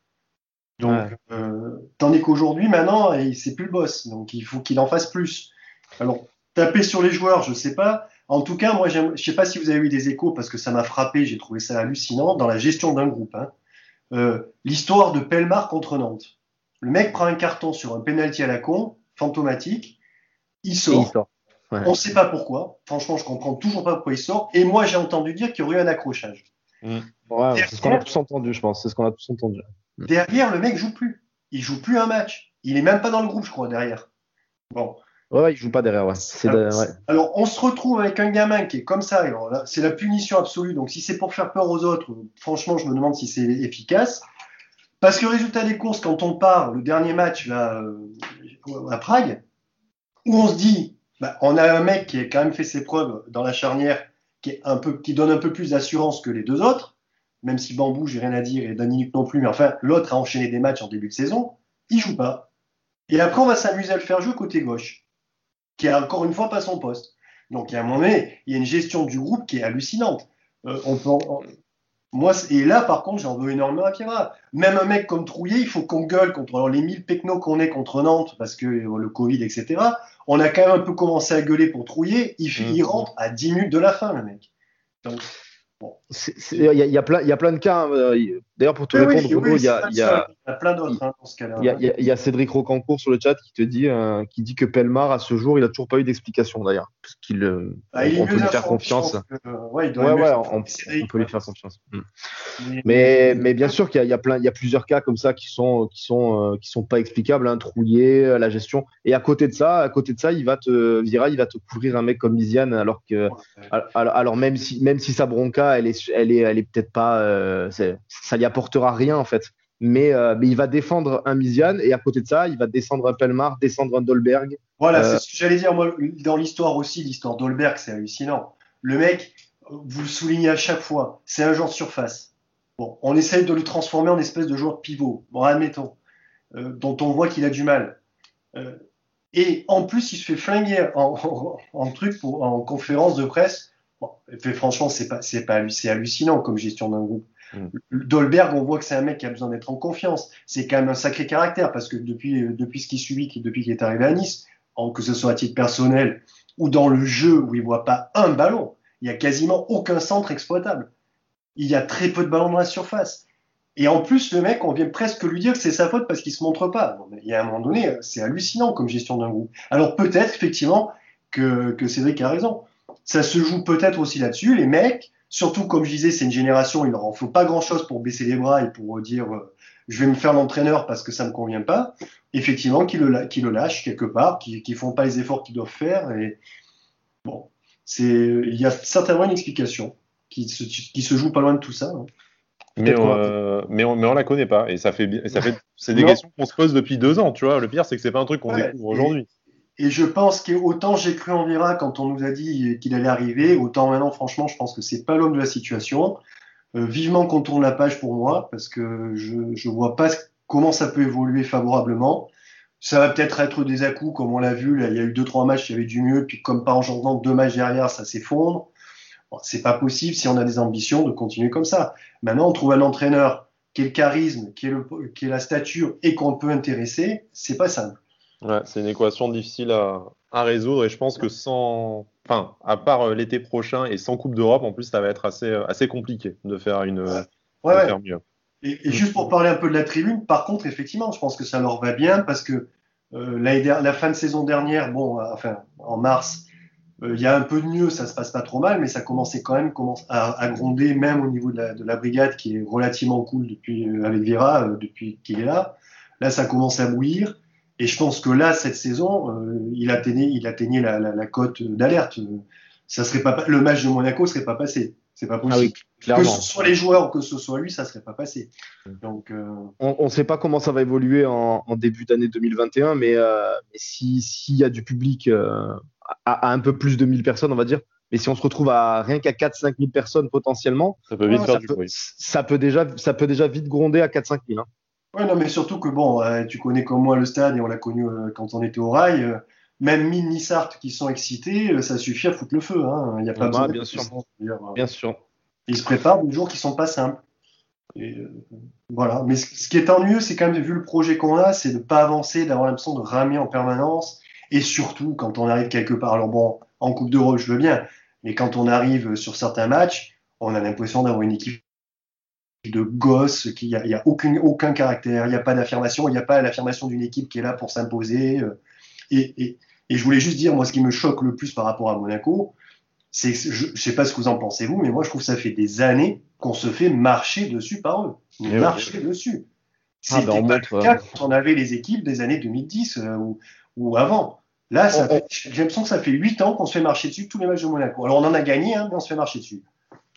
Donc, euh, tandis qu'aujourd'hui, maintenant, c'est plus le boss, donc il faut qu'il en fasse plus. Alors, taper sur les joueurs, je sais pas. En tout cas, moi, je sais pas si vous avez eu des échos parce que ça m'a frappé, j'ai trouvé ça hallucinant dans la gestion d'un groupe. Hein. Euh, L'histoire de Pelmar contre Nantes. Le mec prend un carton sur un penalty à la con, fantomatique, il sort. On ne sait pas pourquoi. Franchement, je comprends toujours pas pourquoi il sort. Et moi, j'ai entendu dire qu'il y aurait eu un accrochage. Mmh. Ouais, c'est ce qu'on a tous entendu, je pense. C'est ce qu'on a tous entendu. Derrière, le mec joue plus. Il joue plus un match. Il est même pas dans le groupe, je crois, derrière. Bon. Ouais, il joue pas derrière. Ouais. Alors, on se retrouve avec un gamin qui est comme ça. C'est la punition absolue. Donc, si c'est pour faire peur aux autres, franchement, je me demande si c'est efficace. Parce que résultat des courses, quand on part, le dernier match là, euh, à Prague, où on se dit, bah, on a un mec qui a quand même fait ses preuves dans la charnière, qui, donne un peu plus d'assurance que les deux autres, même si Bambou, j'ai rien à dire, et Danny non plus, mais enfin, l'autre a enchaîné des matchs en début de saison, il joue pas. Et après, on va s'amuser à le faire jouer côté gauche qui a encore une fois pas son poste. Donc, a un moment donné, il y a une gestion du groupe qui est hallucinante. Euh, on peut, moi, et là, par contre, j'en veux énormément à Pierre. Même un mec comme Trouillet, il faut qu'on gueule contre alors, les 1000 pecnos qu'on est contre Nantes, parce que euh, le Covid, etc. On a quand même un peu commencé à gueuler pour Trouillet. Il, mmh. il rentre à 10 minutes de la fin, le mec. Donc, il y, y, a plein, il y a plein de cas. Hein, d'ailleurs, pour te répondre, il y, a, y, a, plein d'autres hein, dans ce cas-là. Il y, a Cédric Rocancourt sur le chat qui te dit, euh, qui dit que Pelmar à ce jour, il a toujours pas eu d'explication d'ailleurs, qu'il, euh, on, peut lui faire confiance. ouais, ouais, on, peut lui faire confiance. Mm. Mais, mais, bien sûr qu'il y, a plein, il y a plusieurs cas comme ça qui sont, qui sont, euh, qui sont pas explicables, hein, trouillé, la gestion. Et à côté de ça, à côté de ça, il va te, Vira, il va te couvrir un mec comme Lisiane, alors que, alors, alors, même si, même si sa bronca, elle est, elle est, elle est peut-être pas, ça lui apportera rien en fait. Mais, euh, mais il va défendre un Misian et à côté de ça, il va descendre un Pelmar, descendre un Dolberg. Voilà, euh, c'est ce que j'allais dire. Moi, dans l'histoire aussi, l'histoire Dolberg, c'est hallucinant. Le mec, vous le soulignez à chaque fois, c'est un joueur de surface. Bon, on essaye de le transformer en espèce de joueur de pivot. Bon, admettons, euh, dont on voit qu'il a du mal. et en plus, il se fait flinguer en, truc pour, en conférence de presse. franchement, c'est pas, c'est pas, c'est hallucinant comme gestion d'un groupe. Mm. Dolberg, on voit que c'est un mec qui a besoin d'être en confiance. C'est quand même un sacré caractère parce que depuis, depuis ce qu'il subit, depuis qu'il est arrivé à Nice, que ce soit à titre personnel ou dans le jeu où il voit pas un ballon, il y a quasiment aucun centre exploitable. Il y a très peu de ballons dans la surface. Et en plus, le mec, on vient presque lui dire que c'est sa faute parce qu'il se montre pas. il y a un moment donné, c'est hallucinant comme gestion d'un groupe. Alors peut-être effectivement que, que Cédric a raison. Ça se joue peut-être aussi là-dessus. Les mecs, surtout comme je disais, c'est une génération, il leur en faut pas grand-chose pour baisser les bras et pour dire euh, je vais me faire l'entraîneur parce que ça me convient pas. Effectivement, qu'ils le, qu le lâchent quelque part, qu'ils ne font pas les efforts qu'ils doivent faire. Et bon, c'est il y a certainement une explication qui se, qui se joue pas loin de tout ça. Hein. Mais on, euh, mais, on, mais on la connaît pas et ça fait ça fait c'est des questions qu'on se pose depuis deux ans tu vois le pire c'est que c'est pas un truc qu'on découvre aujourd'hui et je pense qu'autant j'ai cru en Vira quand on nous a dit qu'il allait arriver autant maintenant franchement je pense que c'est pas l'homme de la situation euh, vivement qu'on tourne la page pour moi parce que je je vois pas comment ça peut évoluer favorablement ça va peut-être être des à comme on l'a vu là il y a eu deux trois matchs il y avait du mieux puis comme par engendrement deux matchs derrière ça s'effondre c'est pas possible si on a des ambitions de continuer comme ça. Maintenant, on trouve un entraîneur qui est le charisme, qui est, le, qui est la stature et qu'on peut intéresser, c'est pas simple. Ouais, c'est une équation difficile à, à, résoudre et je pense que sans, enfin, à part euh, l'été prochain et sans Coupe d'Europe, en plus, ça va être assez, euh, assez compliqué de faire une, ouais. De faire mieux. Et, et, juste pour parler un peu de la tribune, par contre, effectivement, je pense que ça leur va bien parce que euh, la fin de saison dernière, bon, enfin, en mars, euh, il y a un peu de mieux, ça se passe pas trop mal, mais ça commençait quand même commence à, à gronder, même au niveau de la, de la, brigade qui est relativement cool depuis euh, avec Vera depuis qu'il est là. Là, ça commence à bouillir. Et je pense que là, cette saison, il atteignait, il atteignait la, la, la cote d'alerte. Ça serait pas, le match de Monaco serait pas passé. C'est pas possible. Ah oui, que ce soit les joueurs ou que ce soit lui, ça serait pas passé. Donc, euh... on ne sait pas comment ça va évoluer en, en début d'année 2021, mais, euh, mais s'il y a du public euh, à, un peu plus de 1000 personnes, on va dire. Mais si on se retrouve à rien qu'à 4-5 000 personnes potentiellement, ça peut vite faire du bruit. Ça peut, déjà, ça peut déjà vite gronder à 4-5 000. Hein. Ouais, non, mais surtout que bon, euh, tu connais comme moi le stade et on l'a connu euh, quand on était au rail. Euh, même mine Nissart qui sont excités, ça suffit à foutre le feu. Hein. Il n'y a pas besoin bien sûr. bien sûr. Ils se préparent des jours qui sont pas simples. Et voilà. Mais ce, qui est ennuyeux, c'est quand même, vu le projet qu'on a, c'est de pas avancer, d'avoir l'impression de ramer en permanence et surtout, quand on arrive quelque part, alors bon, en Coupe d'Europe, je veux bien, mais quand on arrive sur certains matchs, on a l'impression d'avoir une équipe de gosses, qu'il n'y a, y a aucun, aucun caractère, il n'y a pas d'affirmation, il n'y a pas l'affirmation d'une équipe qui est là pour s'imposer. Euh, et, et, et, je voulais juste dire, moi, ce qui me choque le plus par rapport à Monaco, c'est je ne sais pas ce que vous en pensez vous, mais moi, je trouve que ça fait des années qu'on se fait marcher dessus par eux. marcher dessus. C'était ah ben le cas quand on avait les équipes des années 2010 euh, ou, ou avant. Là, j'ai l'impression que ça fait 8 ans qu'on se fait marcher dessus tous les matchs de Monaco. Alors on en a gagné, hein, mais on se fait marcher dessus.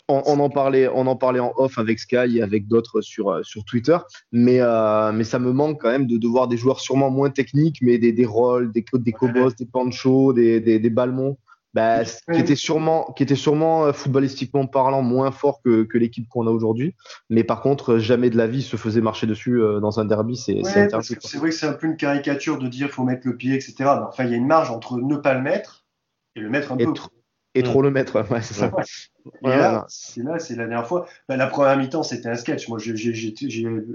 On, en parlait, on en parlait en off avec Sky et avec d'autres sur, euh, sur Twitter, mais, euh, mais ça me manque quand même de, de voir des joueurs sûrement moins techniques, mais des, des rôles, des, des Cobos, des Pancho, des, des, des Balmons, bah, qui était sûrement, qui sûrement euh, footballistiquement parlant moins fort que, que l'équipe qu'on a aujourd'hui. Mais par contre, jamais de la vie se faisait marcher dessus dans un derby. C'est ouais, C'est vrai que c'est un peu une caricature de dire faut mettre le pied, etc. enfin, il y a une marge entre ne pas le mettre et le mettre un et peu. Et trop le mettre, [laughs] ouais, c'est ça. Là, c'est là, c'est la dernière fois. Bah, la première mi-temps, c'était un sketch. Moi,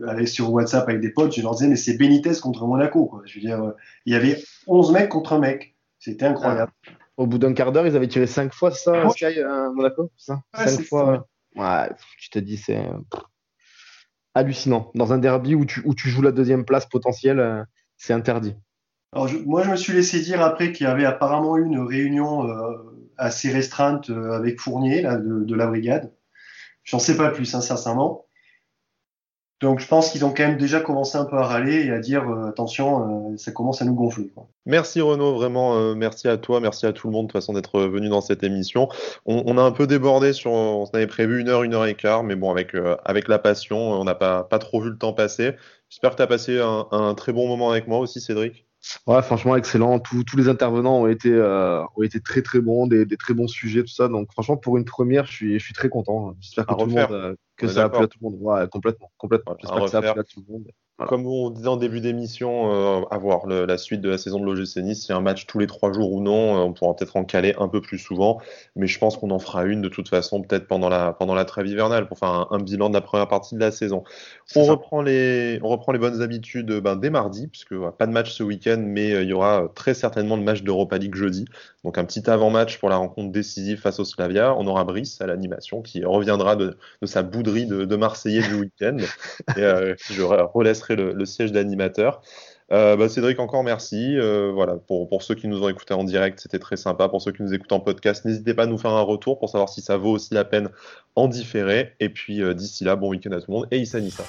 allé sur WhatsApp avec des potes, je leur disais, mais c'est Benitez contre Monaco. Quoi. Je veux dire, euh, il y avait 11 mecs contre un mec. C'était incroyable. Ah. Au bout d'un quart d'heure, ils avaient tiré cinq fois ça, Sky, euh, Monaco ça? Cinq fois. Ouais, je te dis, c'est hallucinant. Dans un derby où tu, où tu joues la deuxième place potentielle, euh, c'est interdit. Alors, moi, je me suis laissé dire après qu'il y avait apparemment eu une réunion assez restreinte avec Fournier là, de, la brigade. J'en sais pas plus, hein, sincèrement. Donc je pense qu'ils ont quand même déjà commencé un peu à râler et à dire euh, attention, euh, ça commence à nous gonfler. Merci Renaud, vraiment euh, merci à toi, merci à tout le monde de toute façon d'être venu dans cette émission. On, a un peu débordé sur, on avait prévu une heure, une heure et quart, mais bon avec avec la passion, on n'a pas pas trop vu le temps passer. J'espère que tu as passé un, très bon moment avec moi aussi, Cédric. Ouais, franchement excellent. Tous, tous les intervenants ont été ont été très très bons, des, des, très bons sujets, tout ça. Donc franchement pour une première, je suis je suis très content. J'espère que tout le monde que ça a plu à tout le monde. Ouais, complètement, complètement. J'espère que ça a plu à tout le monde. Comme on disait en début d'émission, euh, à voir la suite de la saison de l'OGC Nice, c'est un match tous les trois jours ou non, euh, on pourra peut-être en caler un peu plus souvent, mais je pense qu'on en fera une de toute façon, peut-être pendant la, pendant la trêve hivernale, pour faire un, bilan de la première partie de la saison. On reprend, les, on reprend les bonnes habitudes ben, dès mardi, puisque pas de match ce week-end, mais euh, il y aura très certainement le match d'Europa League jeudi, donc un petit avant-match pour la rencontre décisive face au Slavia. On aura Brice à l'animation qui reviendra de, de sa de, Marseillais du week-end, et je relaisserai le, siège d'animateur. Euh, bah, Cédric, encore merci. Euh, voilà, pour, pour, ceux qui nous ont écoutés en direct, c'était très sympa. Pour ceux qui nous écoutent en podcast, n'hésitez pas à nous faire un retour pour savoir si ça vaut aussi la peine en différé. Et puis euh, d'ici là, bon week-end à tout le monde et Issa Nissa.